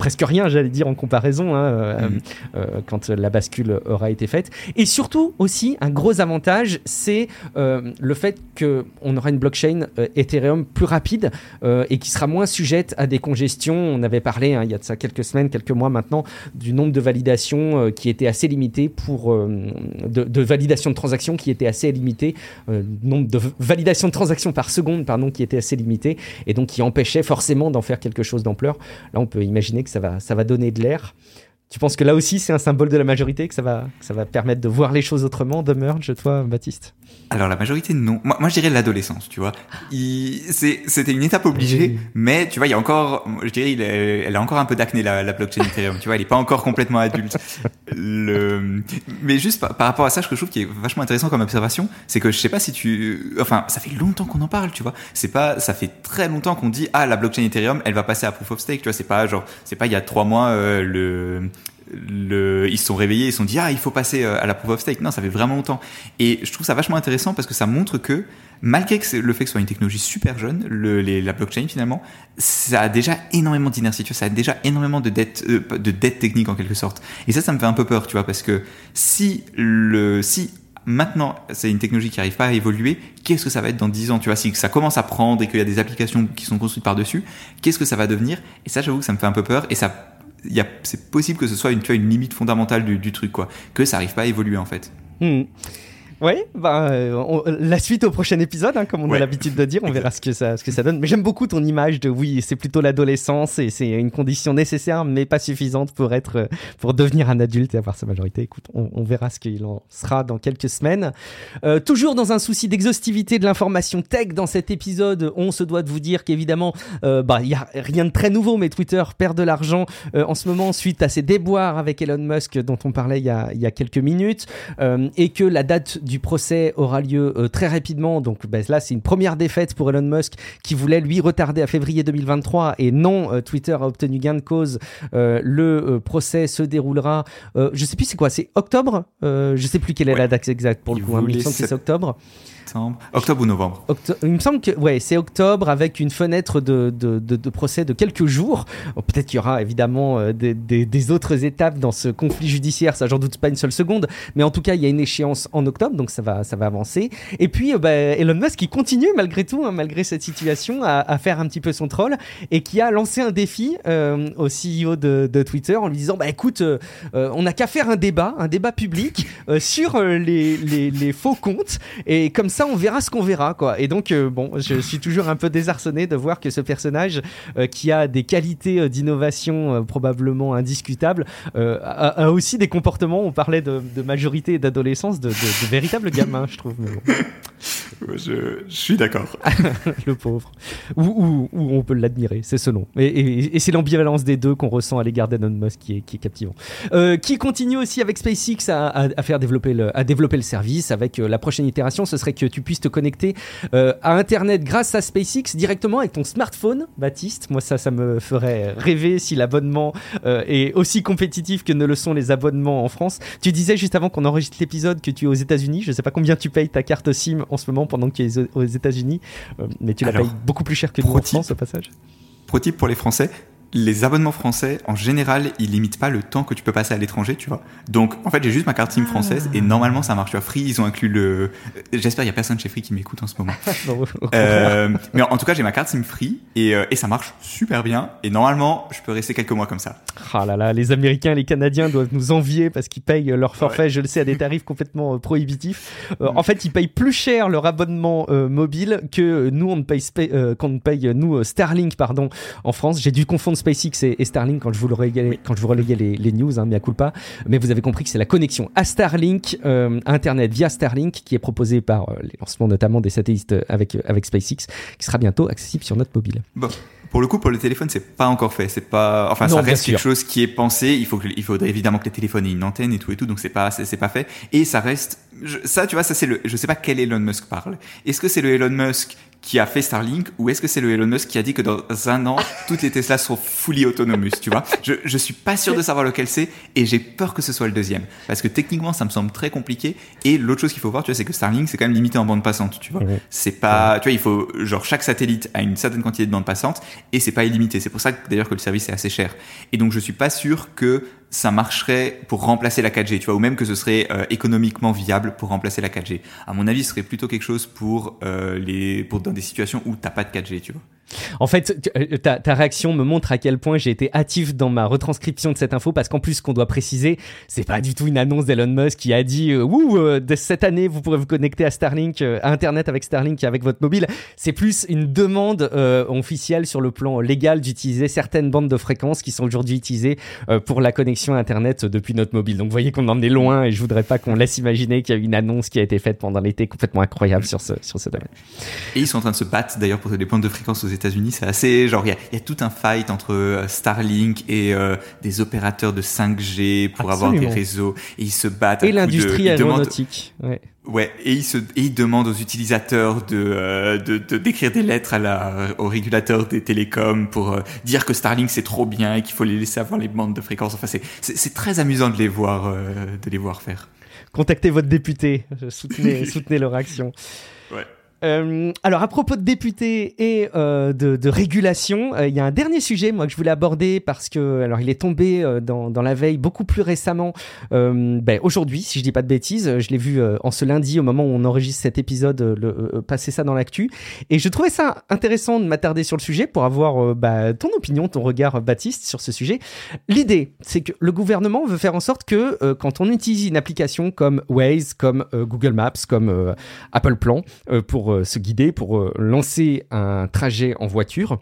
presque rien, j'allais dire, en comparaison, hein, euh, mm. euh, quand la bascule aura été faite. Et surtout, aussi, un gros avantage, c'est euh, le fait qu'on aura une blockchain Ethereum plus rapide et qui sera moins sujette à des congestions. On avait parlé, hein, il y a de ça quelques semaines, quelques mois maintenant, du nombre de validations qui était assez limité pour... De, de, validation de transactions qui était assez limité, nombre de validations de transactions par seconde, pardon, qui était assez limité, et donc qui empêchait forcément d'en faire quelque chose d'ampleur. Là, on peut imaginer que ça va, ça va donner de l'air. Tu penses que là aussi, c'est un symbole de la majorité, que ça va, ça va permettre de voir les choses autrement, de merge, toi, Baptiste Alors, la majorité, non. Moi, moi je dirais l'adolescence, tu vois. C'était une étape obligée, mais tu vois, il y a encore, je dirais, il elle a encore un peu d'acné, la, la, blockchain Ethereum, tu vois, elle est pas encore complètement adulte. Le... Mais juste par, rapport à ça, ce que je trouve qui est vachement intéressant comme observation, c'est que je sais pas si tu, enfin, ça fait longtemps qu'on en parle, tu vois. C'est pas, ça fait très longtemps qu'on dit, ah, la blockchain Ethereum, elle va passer à proof of stake, tu vois. C'est pas genre, c'est pas il y a trois mois, euh, le, le, ils se sont réveillés, ils se sont dit ah il faut passer euh, à la proof of stake. Non, ça fait vraiment longtemps. Et je trouve ça vachement intéressant parce que ça montre que malgré que le fait que ce soit une technologie super jeune, le, les, la blockchain finalement, ça a déjà énormément d'inertie, ça a déjà énormément de dettes euh, de dettes techniques en quelque sorte. Et ça, ça me fait un peu peur, tu vois, parce que si le si maintenant c'est une technologie qui n'arrive pas à évoluer, qu'est-ce que ça va être dans 10 ans Tu vois, si ça commence à prendre et qu'il y a des applications qui sont construites par-dessus, qu'est-ce que ça va devenir? Et ça, j'avoue que ça me fait un peu peur et ça c'est possible que ce soit une, tu vois, limite fondamentale du, du, truc, quoi. Que ça n'arrive pas à évoluer, en fait. Hmm. Oui, bah, euh, la suite au prochain épisode, hein, comme on a l'habitude de dire, on verra ce que ça, ce que ça donne. Mais j'aime beaucoup ton image de oui, c'est plutôt l'adolescence et c'est une condition nécessaire mais pas suffisante pour être, euh, pour devenir un adulte et avoir sa majorité. Écoute, on, on verra ce qu'il en sera dans quelques semaines. Euh, toujours dans un souci d'exhaustivité de l'information tech dans cet épisode, on se doit de vous dire qu'évidemment, euh, bah, il y a rien de très nouveau, mais Twitter perd de l'argent euh, en ce moment suite à ses déboires avec Elon Musk dont on parlait il y a, il y a quelques minutes et que la date du procès aura lieu euh, très rapidement. Donc ben, là, c'est une première défaite pour Elon Musk qui voulait lui retarder à février 2023 et non, euh, Twitter a obtenu gain de cause. Euh, le procès se déroulera, je sais plus c'est quoi, c'est octobre? Je sais plus quelle est la date exacte pour le coup. Hein, il c'est octobre. Octobre ou novembre Il me semble que ouais, c'est octobre avec une fenêtre de, de, de, procès de quelques jours. Peut-être qu'il y aura évidemment euh, des, des, autres étapes dans ce conflit judiciaire, ça j'en doute pas une seule seconde. Mais en tout cas, il y a une échéance en octobre, donc ça va, ça va avancer. Et puis euh, bah, Elon Musk qui continue malgré tout, hein, malgré cette situation, à, faire un petit peu son troll et qui a lancé un défi euh, au CEO de, de, Twitter en lui disant bah écoute, on n'a qu'à faire un débat, un débat public sur les, les, les, faux comptes et comme ça on verra ce qu'on verra, quoi. Et donc, euh, bon, je suis toujours un peu désarçonné de voir que ce personnage, euh, qui a des qualités euh, d'innovation probablement indiscutables, a, aussi des comportements. On parlait de, majorité et d'adolescence, de, de, véritables gamins, je trouve. Je, suis d'accord. le pauvre. Ou, on peut l'admirer, c'est selon. Et, et, c'est l'ambivalence des deux qu'on ressent à l'égard d'Elon Musk qui est, qui est captivant. qui continue aussi avec SpaceX à, à, faire développer le, à développer le service avec la prochaine itération, ce serait que tu puisses te connecter euh, à Internet grâce à SpaceX directement avec ton smartphone, Baptiste. Moi, ça, ça me ferait rêver si l'abonnement euh, est aussi compétitif que ne le sont les abonnements en France. Tu disais juste avant qu'on enregistre l'épisode que tu es aux États-Unis. Je sais pas combien tu payes ta carte SIM en ce moment pendant que tu es aux États-Unis, euh, mais tu la payes beaucoup plus cher que nous en France au passage. Pro pour les Français, les abonnements français, en général, ils limitent pas le temps que tu peux passer à l'étranger, tu vois. Donc, en fait, j'ai juste ma carte SIM française et normalement, ça marche. Tu vois, Free, ils ont inclus le. J'espère il y a personne chez Free qui m'écoute en ce moment. euh, mais en, tout cas, j'ai ma carte SIM Free et, euh, et ça marche super bien. Et normalement, je peux rester quelques mois comme ça. Ah là là, les Américains, les Canadiens doivent nous envier parce qu'ils payent leur forfait, je le sais, à des tarifs complètement euh, prohibitifs. Euh, mm. En fait, ils payent plus cher leur abonnement mobile que nous, on ne paye, qu'on paye nous Starlink, pardon, en France. J'ai dû confondre SpaceX et, Starlink quand je vous le quand je vous relayais les, les news, hein, mais à coup pas. Mais vous avez compris que c'est la connexion à Starlink, euh, Internet via Starlink, qui est proposée par euh, les lancements notamment des satellites avec, euh, avec SpaceX, qui sera bientôt accessible sur notre mobile. Bon. Pour le coup, pour le téléphone, c'est pas encore fait. C'est pas, enfin, ça reste quelque chose qui est pensé. Il faut que, il faudrait évidemment que les téléphones aient une antenne et tout et tout. Donc c'est pas, c'est pas fait. Et ça reste, ça, tu vois, ça c'est le, je sais pas quel Elon Musk parle. Est-ce que c'est le Elon Musk qui a fait Starlink ou est-ce que c'est le Elon Musk qui a dit que dans un an, toutes les Tesla seront fully autonomous, tu vois? Je, je suis pas sûr de savoir lequel c'est et j'ai peur que ce soit le deuxième. Parce que techniquement, ça me semble très compliqué. Et l'autre chose qu'il faut voir, tu vois, c'est que Starlink, c'est quand même limité en bande passante, tu vois? C'est pas, tu vois, il faut, genre, chaque satellite a une certaine quantité de bande passante et c'est pas illimité. C'est pour ça d'ailleurs que le service est assez cher. Et donc, je suis pas sûr que ça marcherait pour remplacer la 4G, tu vois, ou même que ce serait euh, économiquement viable pour remplacer la 4G. À mon avis, ce serait plutôt quelque chose pour euh, les, pour dans des situations où t'as pas de 4G, tu vois. En fait, euh, ta, ta, réaction me montre à quel point j'ai été hâtif dans ma retranscription de cette info parce qu'en plus, ce qu'on doit préciser, c'est pas du tout une annonce d'Elon Musk qui a dit Ouh, cette année, vous pourrez vous connecter à Starlink, à Internet avec Starlink et avec votre mobile. C'est plus une demande officielle sur le plan légal d'utiliser certaines bandes de fréquences qui sont aujourd'hui utilisées pour la connexion Internet depuis notre mobile. Donc, vous voyez qu'on en est loin et je voudrais pas qu'on laisse imaginer qu'il y a une annonce qui a été faite pendant l'été complètement incroyable sur ce, sur ce domaine. Et ils sont en train de se battre d'ailleurs pour des bandes de fréquences aux États-Unis, c'est assez genre il y, a, tout un fight entre euh, Starlink et euh, des opérateurs de 5G pour avoir des réseaux et ils se battent. Et l'industrie aéronautique. Ouais. Ouais, et ils, se, et ils demandent aux utilisateurs de, euh, de, de d'écrire des lettres à la, au régulateur des télécoms pour dire que Starlink c'est trop bien et qu'il faut les laisser avoir les bandes de fréquence. Enfin, c'est, c'est, c'est très amusant de les voir, de les voir faire. Contactez votre député, soutenez, soutenez leur action. Ouais. Euh, alors à propos de députés et euh, de, régulation, euh, il y a un dernier sujet moi que je voulais aborder parce que alors il est tombé dans, dans, la veille beaucoup plus récemment. Ben, Aujourd'hui, si je dis pas de bêtises, je l'ai vu en ce lundi au moment où on enregistre cet épisode, passer ça dans l'actu, et je trouvais ça intéressant de m'attarder sur le sujet pour avoir bah, ton opinion, ton regard, Baptiste, sur ce sujet. L'idée, c'est que le gouvernement veut faire en sorte que quand on utilise une application comme Waze, comme Google Maps, comme Apple Plan pour euh, se guider, pour euh, lancer un trajet en voiture.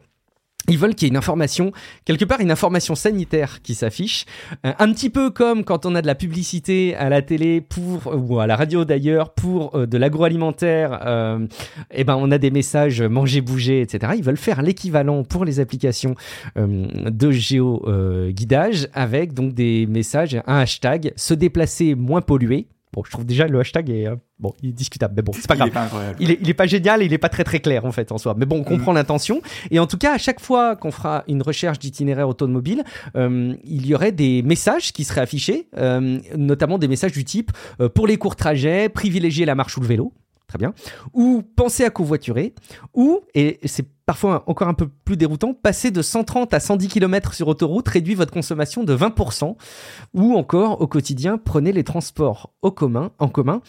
Ils veulent qu'il y ait une information, quelque part une information sanitaire qui s'affiche, euh, un petit peu comme quand on a de la publicité à la télé pour ou à la radio d'ailleurs pour de l'agroalimentaire, et eh ben on a des messages manger, bouger, etc. Ils veulent faire l'équivalent pour les applications de géo guidage avec donc des messages, un hashtag, se déplacer moins pollué Bon, je trouve déjà le hashtag est, euh, bon, il est discutable, mais bon, c'est pas grave. Il est, il est, pas génial et il est pas très très clair en fait en soi. Mais bon, on comprend mm. l'intention. Et en tout cas, à chaque fois qu'on fera une recherche d'itinéraire automobile, euh, il y aurait des messages qui seraient affichés, euh, notamment des messages du type pour les courts trajets, privilégier la marche ou le vélo très bien, ou penser à covoiturer, ou, et c'est parfois encore un peu plus déroutant, passer de 130 à 110 km sur autoroute réduit votre consommation de 20%, ou encore au quotidien, prenez les transports au commun, en commun,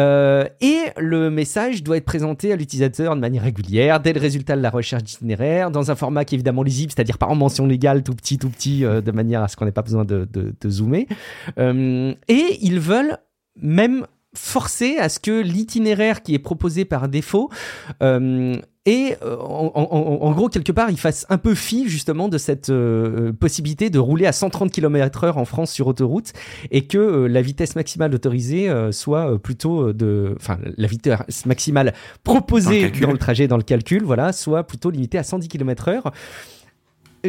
euh, et le message doit être présenté à l'utilisateur de manière régulière, dès le résultat de la recherche d'itinéraire, dans un format qui est évidemment lisible, c'est-à-dire par en mention légale, tout petit, tout petit, euh, de manière à ce qu'on n'ait pas besoin de, de, zoomer. Euh, et ils veulent même forcer à ce que l'itinéraire qui est proposé par défaut euh, et euh, en, gros quelque part il fasse un peu fi justement de cette euh, possibilité de rouler à 130 km/h en France sur autoroute et que la vitesse maximale autorisée soit plutôt de enfin la vitesse maximale proposée dans le, trajet dans le calcul voilà soit plutôt limitée à 110 km/h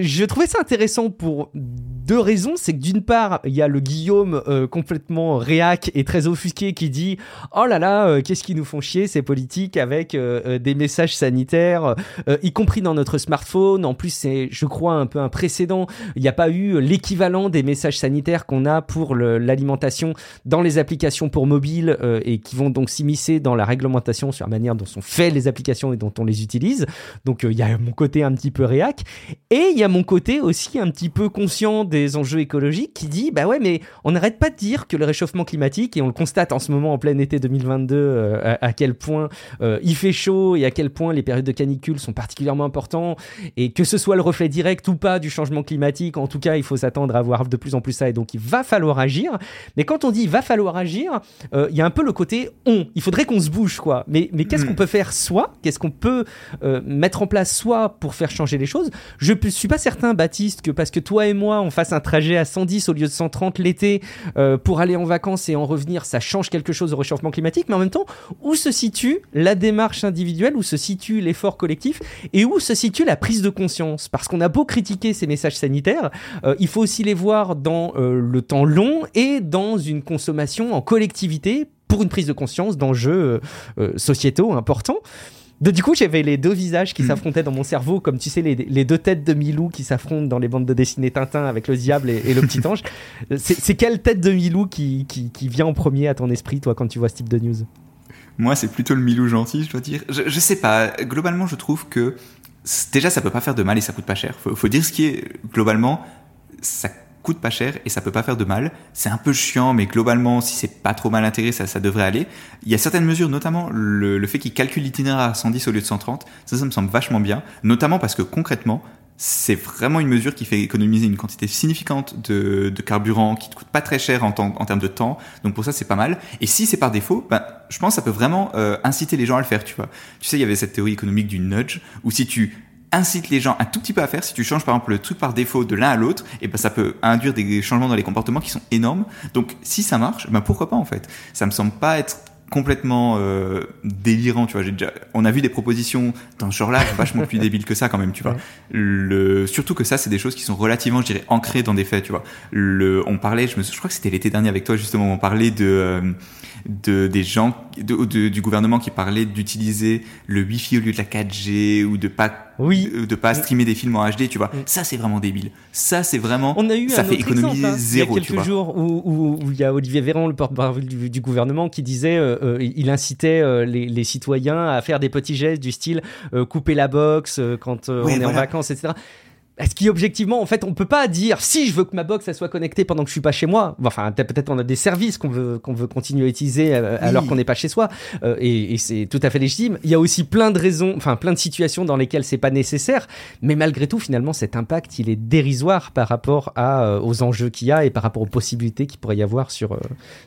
je trouvais ça intéressant pour deux raisons. C'est que d'une part, il y a le Guillaume euh, complètement réac et très offusqué qui dit Oh là là, euh, qu'est-ce qui nous font chier ces politiques avec euh, des messages sanitaires, y compris dans notre smartphone. En plus, c'est, je crois, un peu un précédent. Il n'y a pas eu l'équivalent des messages sanitaires qu'on a pour l'alimentation dans les applications pour mobile et qui vont donc s'immiscer dans la réglementation sur la manière dont sont faites les applications et dont on les utilise. Donc, il y a mon côté un petit peu réac. Et il y a à mon côté aussi un petit peu conscient des enjeux écologiques qui dit bah ouais mais on n'arrête pas de dire que le réchauffement climatique et on le constate en ce moment en plein été 2022 euh, à, quel point euh, il fait chaud et à quel point les périodes de canicule sont particulièrement importantes et que ce soit le reflet direct ou pas du changement climatique en tout cas il faut s'attendre à voir de plus en plus ça et donc il va falloir agir. Mais quand on dit il va falloir agir il y a un peu le côté on. Il faudrait qu'on se bouge quoi. Mais mais qu'est-ce hmm. qu'on peut faire soi? Qu'est-ce qu'on peut mettre en place soit pour faire changer les choses? Je ne suis pas certain, Baptiste, que parce que toi et moi, on fasse un trajet à 110 au lieu de 130 l'été euh, pour aller en vacances et en revenir, ça change quelque chose au réchauffement climatique. Mais en même temps, où se situe la démarche individuelle, où se situe l'effort collectif et où se situe la prise de conscience? Parce qu'on a beau critiquer ces messages sanitaires, euh, il faut aussi les voir dans euh, le temps long et dans une consommation en collectivité pour une prise de conscience d'enjeux sociétaux importants du coup, j'avais les deux visages qui hmm. s'affrontaient dans mon cerveau, comme tu sais, les, deux têtes de Milou qui s'affrontent dans les bandes de dessinée Tintin avec le diable et, le petit ange. C'est quelle tête de Milou qui, qui, vient en premier à ton esprit, toi, quand tu vois ce type de news? Moi, c'est plutôt le Milou gentil, je dois dire. Je, je, sais pas. Globalement, je trouve que déjà, ça peut pas faire de mal et ça coûte pas cher. Faut, faut dire ce qui est globalement, ça coûte pas cher et ça peut pas faire de mal. C'est un peu chiant, mais globalement, si c'est pas trop mal intégré, ça, ça devrait aller. Il y a certaines mesures, notamment le, fait qu'il calcule l'itinéraire à 110 au lieu de 130. Ça, ça me semble vachement bien. Notamment parce que concrètement, c'est vraiment une mesure qui fait économiser une quantité significante de, carburant qui ne coûte pas très cher en, en, termes de temps. Donc pour ça, c'est pas mal. Et si c'est par défaut, ben, je pense que ça peut vraiment euh, inciter les gens à le faire, tu vois. Tu sais, il y avait cette théorie économique du nudge, où si tu incite les gens un tout petit peu à faire. Si tu changes par exemple le truc par défaut de l'un à l'autre, et ben ça peut induire des changements dans les comportements qui sont énormes. Donc si ça marche, ben pourquoi pas en fait? Ça me semble pas être complètement euh, délirant, tu vois. J'ai déjà, on a vu des propositions dans ce genre-là vachement plus débiles que ça quand même, tu vois. Le, surtout que ça, c'est des choses qui sont relativement, je dirais, ancrées dans des faits, tu vois. Le, on parlait, je me, je crois que c'était l'été dernier avec toi justement, on parlait de euh, de des gens de, du gouvernement qui parlaient d'utiliser le Wi-Fi au lieu de la 4G ou de pas oui. de, pas streamer des films en HD, tu vois. Ça c'est vraiment débile. Ça c'est vraiment On a eu ça fait économiser exemple, hein. zéro, il y a quelques jours où, il y a Olivier Véran le porte-parole du, gouvernement qui disait euh, euh, il incitait euh, les, citoyens à faire des petits gestes du style couper la box quand on est en vacances etc. Est-ce qu'objectivement, en fait, on peut pas dire si je veux que ma box elle soit connectée pendant que je suis pas chez moi. Enfin, peut-être on a des services qu'on veut qu'on veut continuer à utiliser euh, alors qu'on n'est pas chez soi, euh, et, c'est tout à fait légitime. Il y a aussi plein de raisons, enfin plein de situations dans lesquelles c'est pas nécessaire, mais malgré tout, finalement, cet impact il est dérisoire par rapport à, euh, aux enjeux qu'il y a et par rapport aux possibilités qu'il pourrait y avoir sur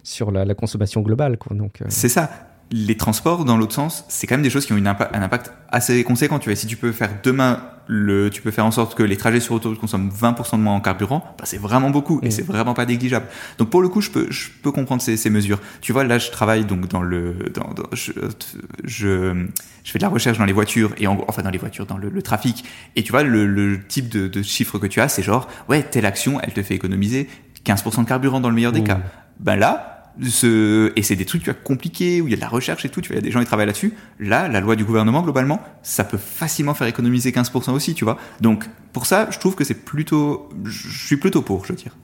sur la, consommation globale. Donc c'est ça les transports, dans l'autre sens, c'est quand même des choses qui ont une un impact assez conséquent. Tu vois, si tu peux faire demain, le, tu peux faire en sorte que les trajets sur autoroute consomment 20% de moins en carburant, bah c'est vraiment beaucoup et mm. c'est vraiment pas négligeable. Donc pour le coup, je peux, je peux comprendre ces, ces mesures. Tu vois, là, je travaille donc dans le, dans, je, je, je, fais de la recherche dans les voitures et en, enfin dans les voitures, dans le, le trafic. Et tu vois, le, le type de, de chiffre que tu as, c'est genre, ouais, telle action, elle te fait économiser 15% de carburant dans le meilleur des cas. Ben là, ce... et c'est des trucs tu vois, compliqués où il y a de la recherche et tout, il y a des gens qui travaillent là-dessus. Là, la loi du gouvernement, globalement, ça peut facilement faire économiser 15% aussi, tu vois. Donc, pour ça, je trouve que c'est plutôt, je suis plutôt pour, je veux dire.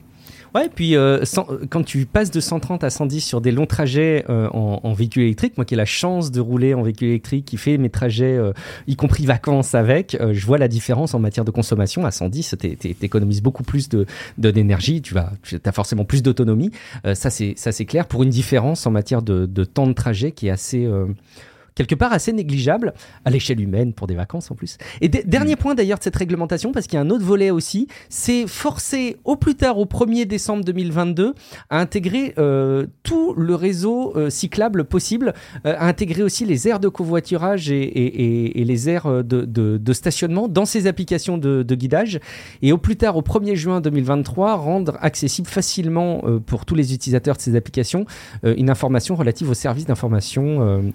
Ouais, puis euh, quand tu passes de 130 à 110 sur des longs trajets euh, en, véhicule électrique, moi qui ai la chance de rouler en véhicule électrique, qui fait mes trajets, euh, y compris vacances avec, je vois la différence en matière de consommation. À 110, tu économises beaucoup plus de d'énergie, tu vas, as forcément plus d'autonomie. ça c'est ça c'est clair pour une différence en matière de, de temps de trajet qui est assez quelque part assez négligeable à l'échelle humaine pour des vacances en plus. Et dernier mm. point d'ailleurs de cette réglementation, parce qu'il y a un autre volet aussi, c'est forcer au plus tard au 1er décembre 2022 à intégrer euh, tout le réseau euh, cyclable possible, euh, à intégrer aussi les aires de covoiturage et, et, les aires de, de, stationnement dans ces applications de, de, guidage, et au plus tard au 1er juin 2023 rendre accessible facilement pour tous les utilisateurs de ces applications une information relative aux services d'information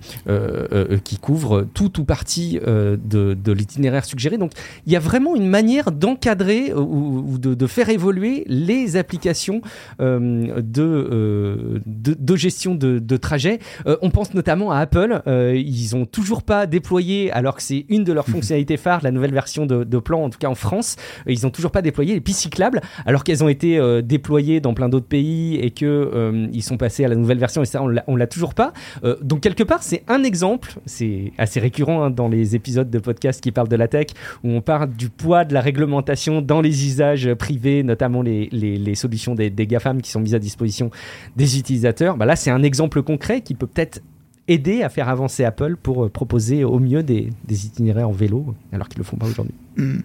euh, qui couvre tout ou partie euh, de, l'itinéraire suggéré. Donc il y a vraiment une manière d'encadrer euh, ou, de, faire évoluer les applications de, de, gestion de, trajet. on pense notamment à Apple. ils n'ont toujours pas déployé, alors que c'est une de leurs fonctionnalités phares, la nouvelle version de, plan, en tout cas en France, ils n'ont toujours pas déployé les pistes cyclables, alors qu'elles ont été déployées dans plein d'autres pays et qu'ils ils sont passés à la nouvelle version et ça, on ne l'a toujours pas. donc quelque part, c'est un exemple c'est assez récurrent hein, dans les épisodes de podcast qui parlent de la tech, où on parle du poids de la réglementation dans les usages privés, notamment les, solutions des, GAFAM qui sont mises à disposition des utilisateurs. Bah là, c'est un exemple concret qui peut peut-être aider à faire avancer Apple pour euh, proposer au mieux des, des itinéraires en vélo, alors qu'ils ne le font pas aujourd'hui. Hmm.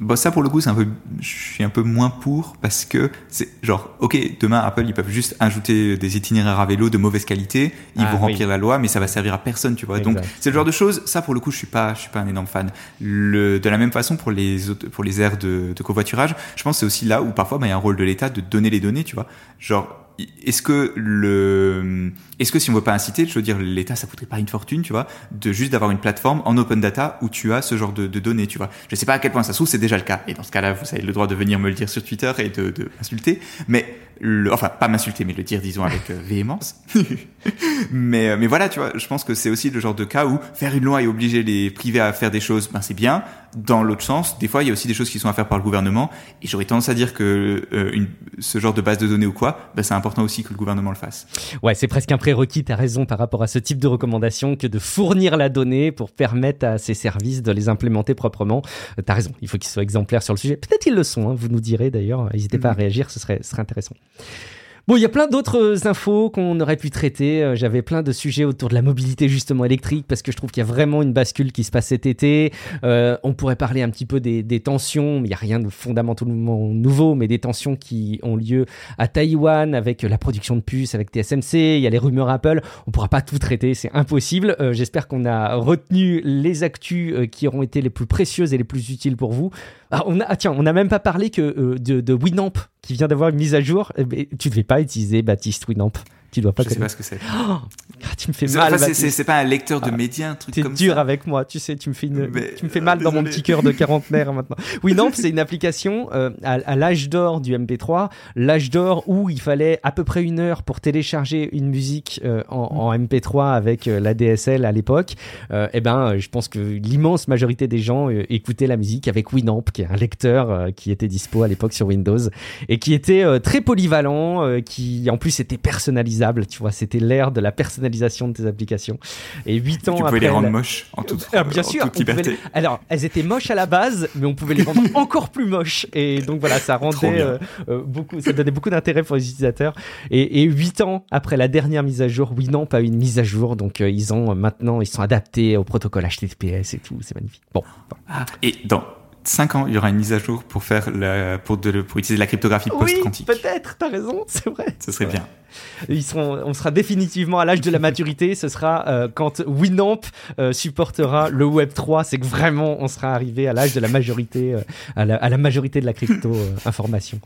Bon, ça pour le coup, c'est un peu, je suis un peu moins pour parce que c'est genre, ok, demain Apple ils peuvent juste ajouter des itinéraires à vélo de mauvaise qualité, ils ah vont remplir la loi, mais ça va servir à personne, tu vois. Donc c'est le genre de choses. Ça pour le coup, je suis pas, je suis pas un énorme fan. Le, de la même façon pour les autres, pour les aires de, de covoiturage, je pense que c'est aussi là où parfois bah, il y a un rôle de l'État de donner les données, tu vois. Genre est-ce que le, est-ce que si on veut pas inciter, je veux dire, l'État, ça coûterait pas une fortune, tu vois, de juste d'avoir une plateforme en open data où tu as ce genre de, données, tu vois. Je sais pas à quel point ça se trouve, c'est déjà le cas. Et dans ce cas-là, vous avez le droit de venir me le dire sur Twitter et de, de insulter. Mais le, enfin, pas m'insulter, mais le dire, disons, avec euh, véhémence. mais, euh, mais voilà, tu vois, je pense que c'est aussi le genre de cas où faire une loi et obliger les privés à faire des choses, ben c'est bien. Dans l'autre sens, des fois, il y a aussi des choses qui sont à faire par le gouvernement. Et j'aurais tendance à dire que euh, une, ce genre de base de données ou quoi, ben c'est important aussi que le gouvernement le fasse. Ouais, c'est presque un prérequis, t'as raison, par rapport à ce type de recommandation, que de fournir la donnée pour permettre à ces services de les implémenter proprement. T'as raison, il faut qu'ils soient exemplaires sur le sujet. Peut-être qu'ils le sont, hein, vous nous direz d'ailleurs. N'hésitez pas à mm-hmm. réagir, ce serait, ce serait intéressant. Bon, il y a plein d'autres infos qu'on aurait pu traiter. Euh, j'avais plein de sujets autour de la mobilité justement électrique parce que je trouve qu'il y a vraiment une bascule qui se passe cet été. Euh, on pourrait parler un petit peu des, tensions. Il n'y a rien de fondamentalement nouveau, mais des tensions qui ont lieu à Taïwan avec la production de puces, avec TSMC. Il y a les rumeurs Apple. On pourra pas tout traiter, c'est impossible. Euh, J'espère qu'on a retenu les actus euh, qui auront été les plus précieuses et les plus utiles pour vous. Ah, on a, ah, tiens, on n'a même pas parlé que euh, de, de Winamp qui vient d'avoir une mise à jour. Eh tu ne devais pas utiliser Baptiste Winamp. Tu dois pas. Je sais pas ce que c'est. Oh, tu me fais mal. c'est pas un lecteur de ah, médias, un truc comme ça. dur avec moi, tu sais, tu me fais, tu me fais mal dans mon petit cœur de quarantenaire maintenant. Winamp, c'est une application euh, à, l'âge d'or du MP3, l'âge d'or où il fallait à peu près une heure pour télécharger une musique euh, en, MP3 avec euh, la DSL à l'époque. eh ben, je pense que l'immense majorité des gens écoutaient la musique avec Winamp, qui est un lecteur qui était dispo à l'époque sur Windows et qui était très polyvalent, qui en plus était personnalisé tu vois, c'était l'ère de la personnalisation de tes applications. Et 8 ans tu après. Tu pouvais les rendre moches en toute, ah, bien sûr, liberté. Alors, elles étaient moches à la base, mais on pouvait les rendre encore plus moches. Et donc voilà, ça rendait euh, euh, beaucoup, ça donnait beaucoup d'intérêt pour les utilisateurs. Et, et 8 ans après la dernière mise à jour, oui, non, pas une mise à jour. Donc euh, ils ont maintenant, ils sont adaptés au protocole HTTPS et tout. C'est magnifique. Bon. Ah, et dans 5 ans, il y aura une mise à jour pour faire la, pour, de, pour utiliser la cryptographie post-quantique. Oui, peut-être, t'as raison, c'est vrai. Ce serait bien. Ils seront, on sera définitivement à l'âge de la maturité. Ce sera euh, quand Winamp euh, supportera le Web 3. C'est que vraiment, on sera arrivé à l'âge de la majorité, euh, à, la, à, la, majorité de la crypto information.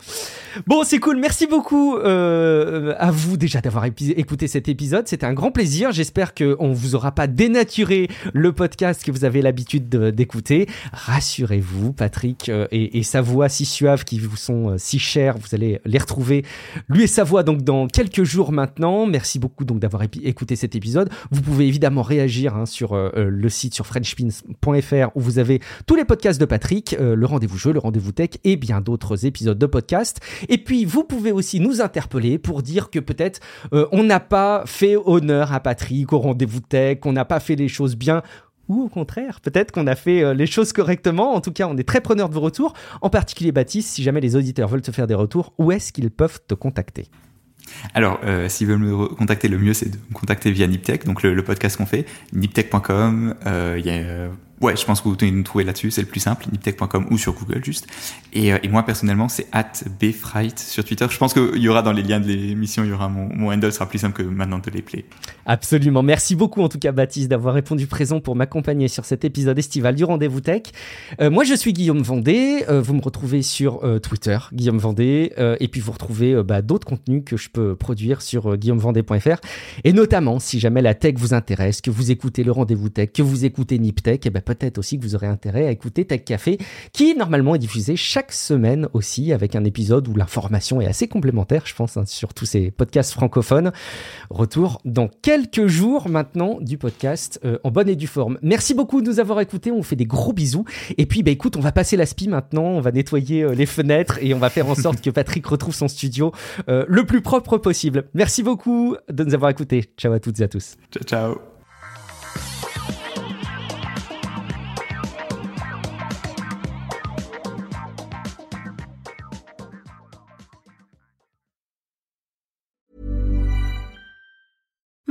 Bon, c'est cool. Merci beaucoup à vous déjà d'avoir écouté cet épisode. C'était un grand plaisir. J'espère que on vous aura pas dénaturé le podcast que vous avez l'habitude d'écouter. Rassurez-vous, Patrick et, et, sa voix si suave qui vous sont si chères, vous allez les retrouver. Lui et sa voix donc dans quelques jours maintenant. Merci beaucoup donc d'avoir écouté cet épisode. Vous pouvez évidemment réagir hein, sur euh, euh, le site sur frenchpins.fr où vous avez tous les podcasts de Patrick, euh, le rendez-vous jeu, le rendez-vous tech et bien d'autres épisodes de podcast. Et puis vous pouvez aussi nous interpeller pour dire que peut-être on n'a pas fait honneur à Patrick au rendez-vous tech, qu'on n'a pas fait les choses bien ou au contraire, peut-être qu'on a fait les choses correctement. En tout cas, on est très preneur de vos retours. En particulier, Baptiste, si jamais les auditeurs veulent te faire des retours, où est-ce qu'ils peuvent te contacter? Alors, euh, s'ils veulent me contacter, le mieux c'est de me contacter via Niptech, donc le, podcast qu'on fait, niptech.com. Euh, il y a Ouais, je pense que vous pouvez nous trouver là-dessus, c'est le plus simple, niptech.com ou sur Google juste. Et, euh, et moi personnellement, c'est at bfright sur Twitter. Je pense qu'il y aura dans les liens de l'émission, il y aura mon, mon handle sera plus simple que maintenant de les play. Absolument. Merci beaucoup en tout cas Baptiste d'avoir répondu présent pour m'accompagner sur cet épisode estival du Rendez-vous Tech. Euh, moi je suis Guillaume Vendée, euh, vous me retrouvez sur Twitter, Guillaume Vendée, et puis vous retrouvez bah, d'autres contenus que je peux produire sur guillaumevendée.fr. Et notamment, si jamais la tech vous intéresse, que vous écoutez le Rendez-vous Tech, que vous écoutez Niptech, et eh ben, peut-être aussi que vous aurez intérêt à écouter Tech Café, qui normalement est diffusé chaque semaine aussi avec un épisode où l'information est assez complémentaire, je pense, hein, sur tous ces podcasts francophones. Retour dans quelques jours maintenant du podcast euh, en bonne et due forme. Merci beaucoup de nous avoir écoutés, on vous fait des gros bisous. Et puis, bah écoute, on va passer la spie maintenant, on va nettoyer euh, les fenêtres et on va faire en sorte que Patrick retrouve son studio euh, le plus propre possible. Merci beaucoup de nous avoir écoutés. Ciao à toutes et à tous. Ciao, ciao.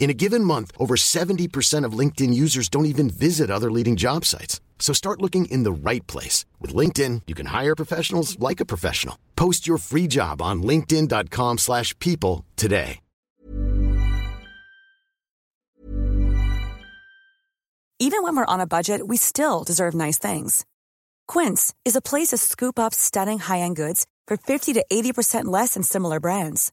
In a given month, over 70% of LinkedIn users don't even visit other leading job sites. So start looking in the right place. With LinkedIn, you can hire professionals like a professional. Post your free job on linkedin.com slash people today. Even when we're on a budget, we still deserve nice things. Quince is a place to scoop up stunning high-end goods for 50 to 80% less than similar brands.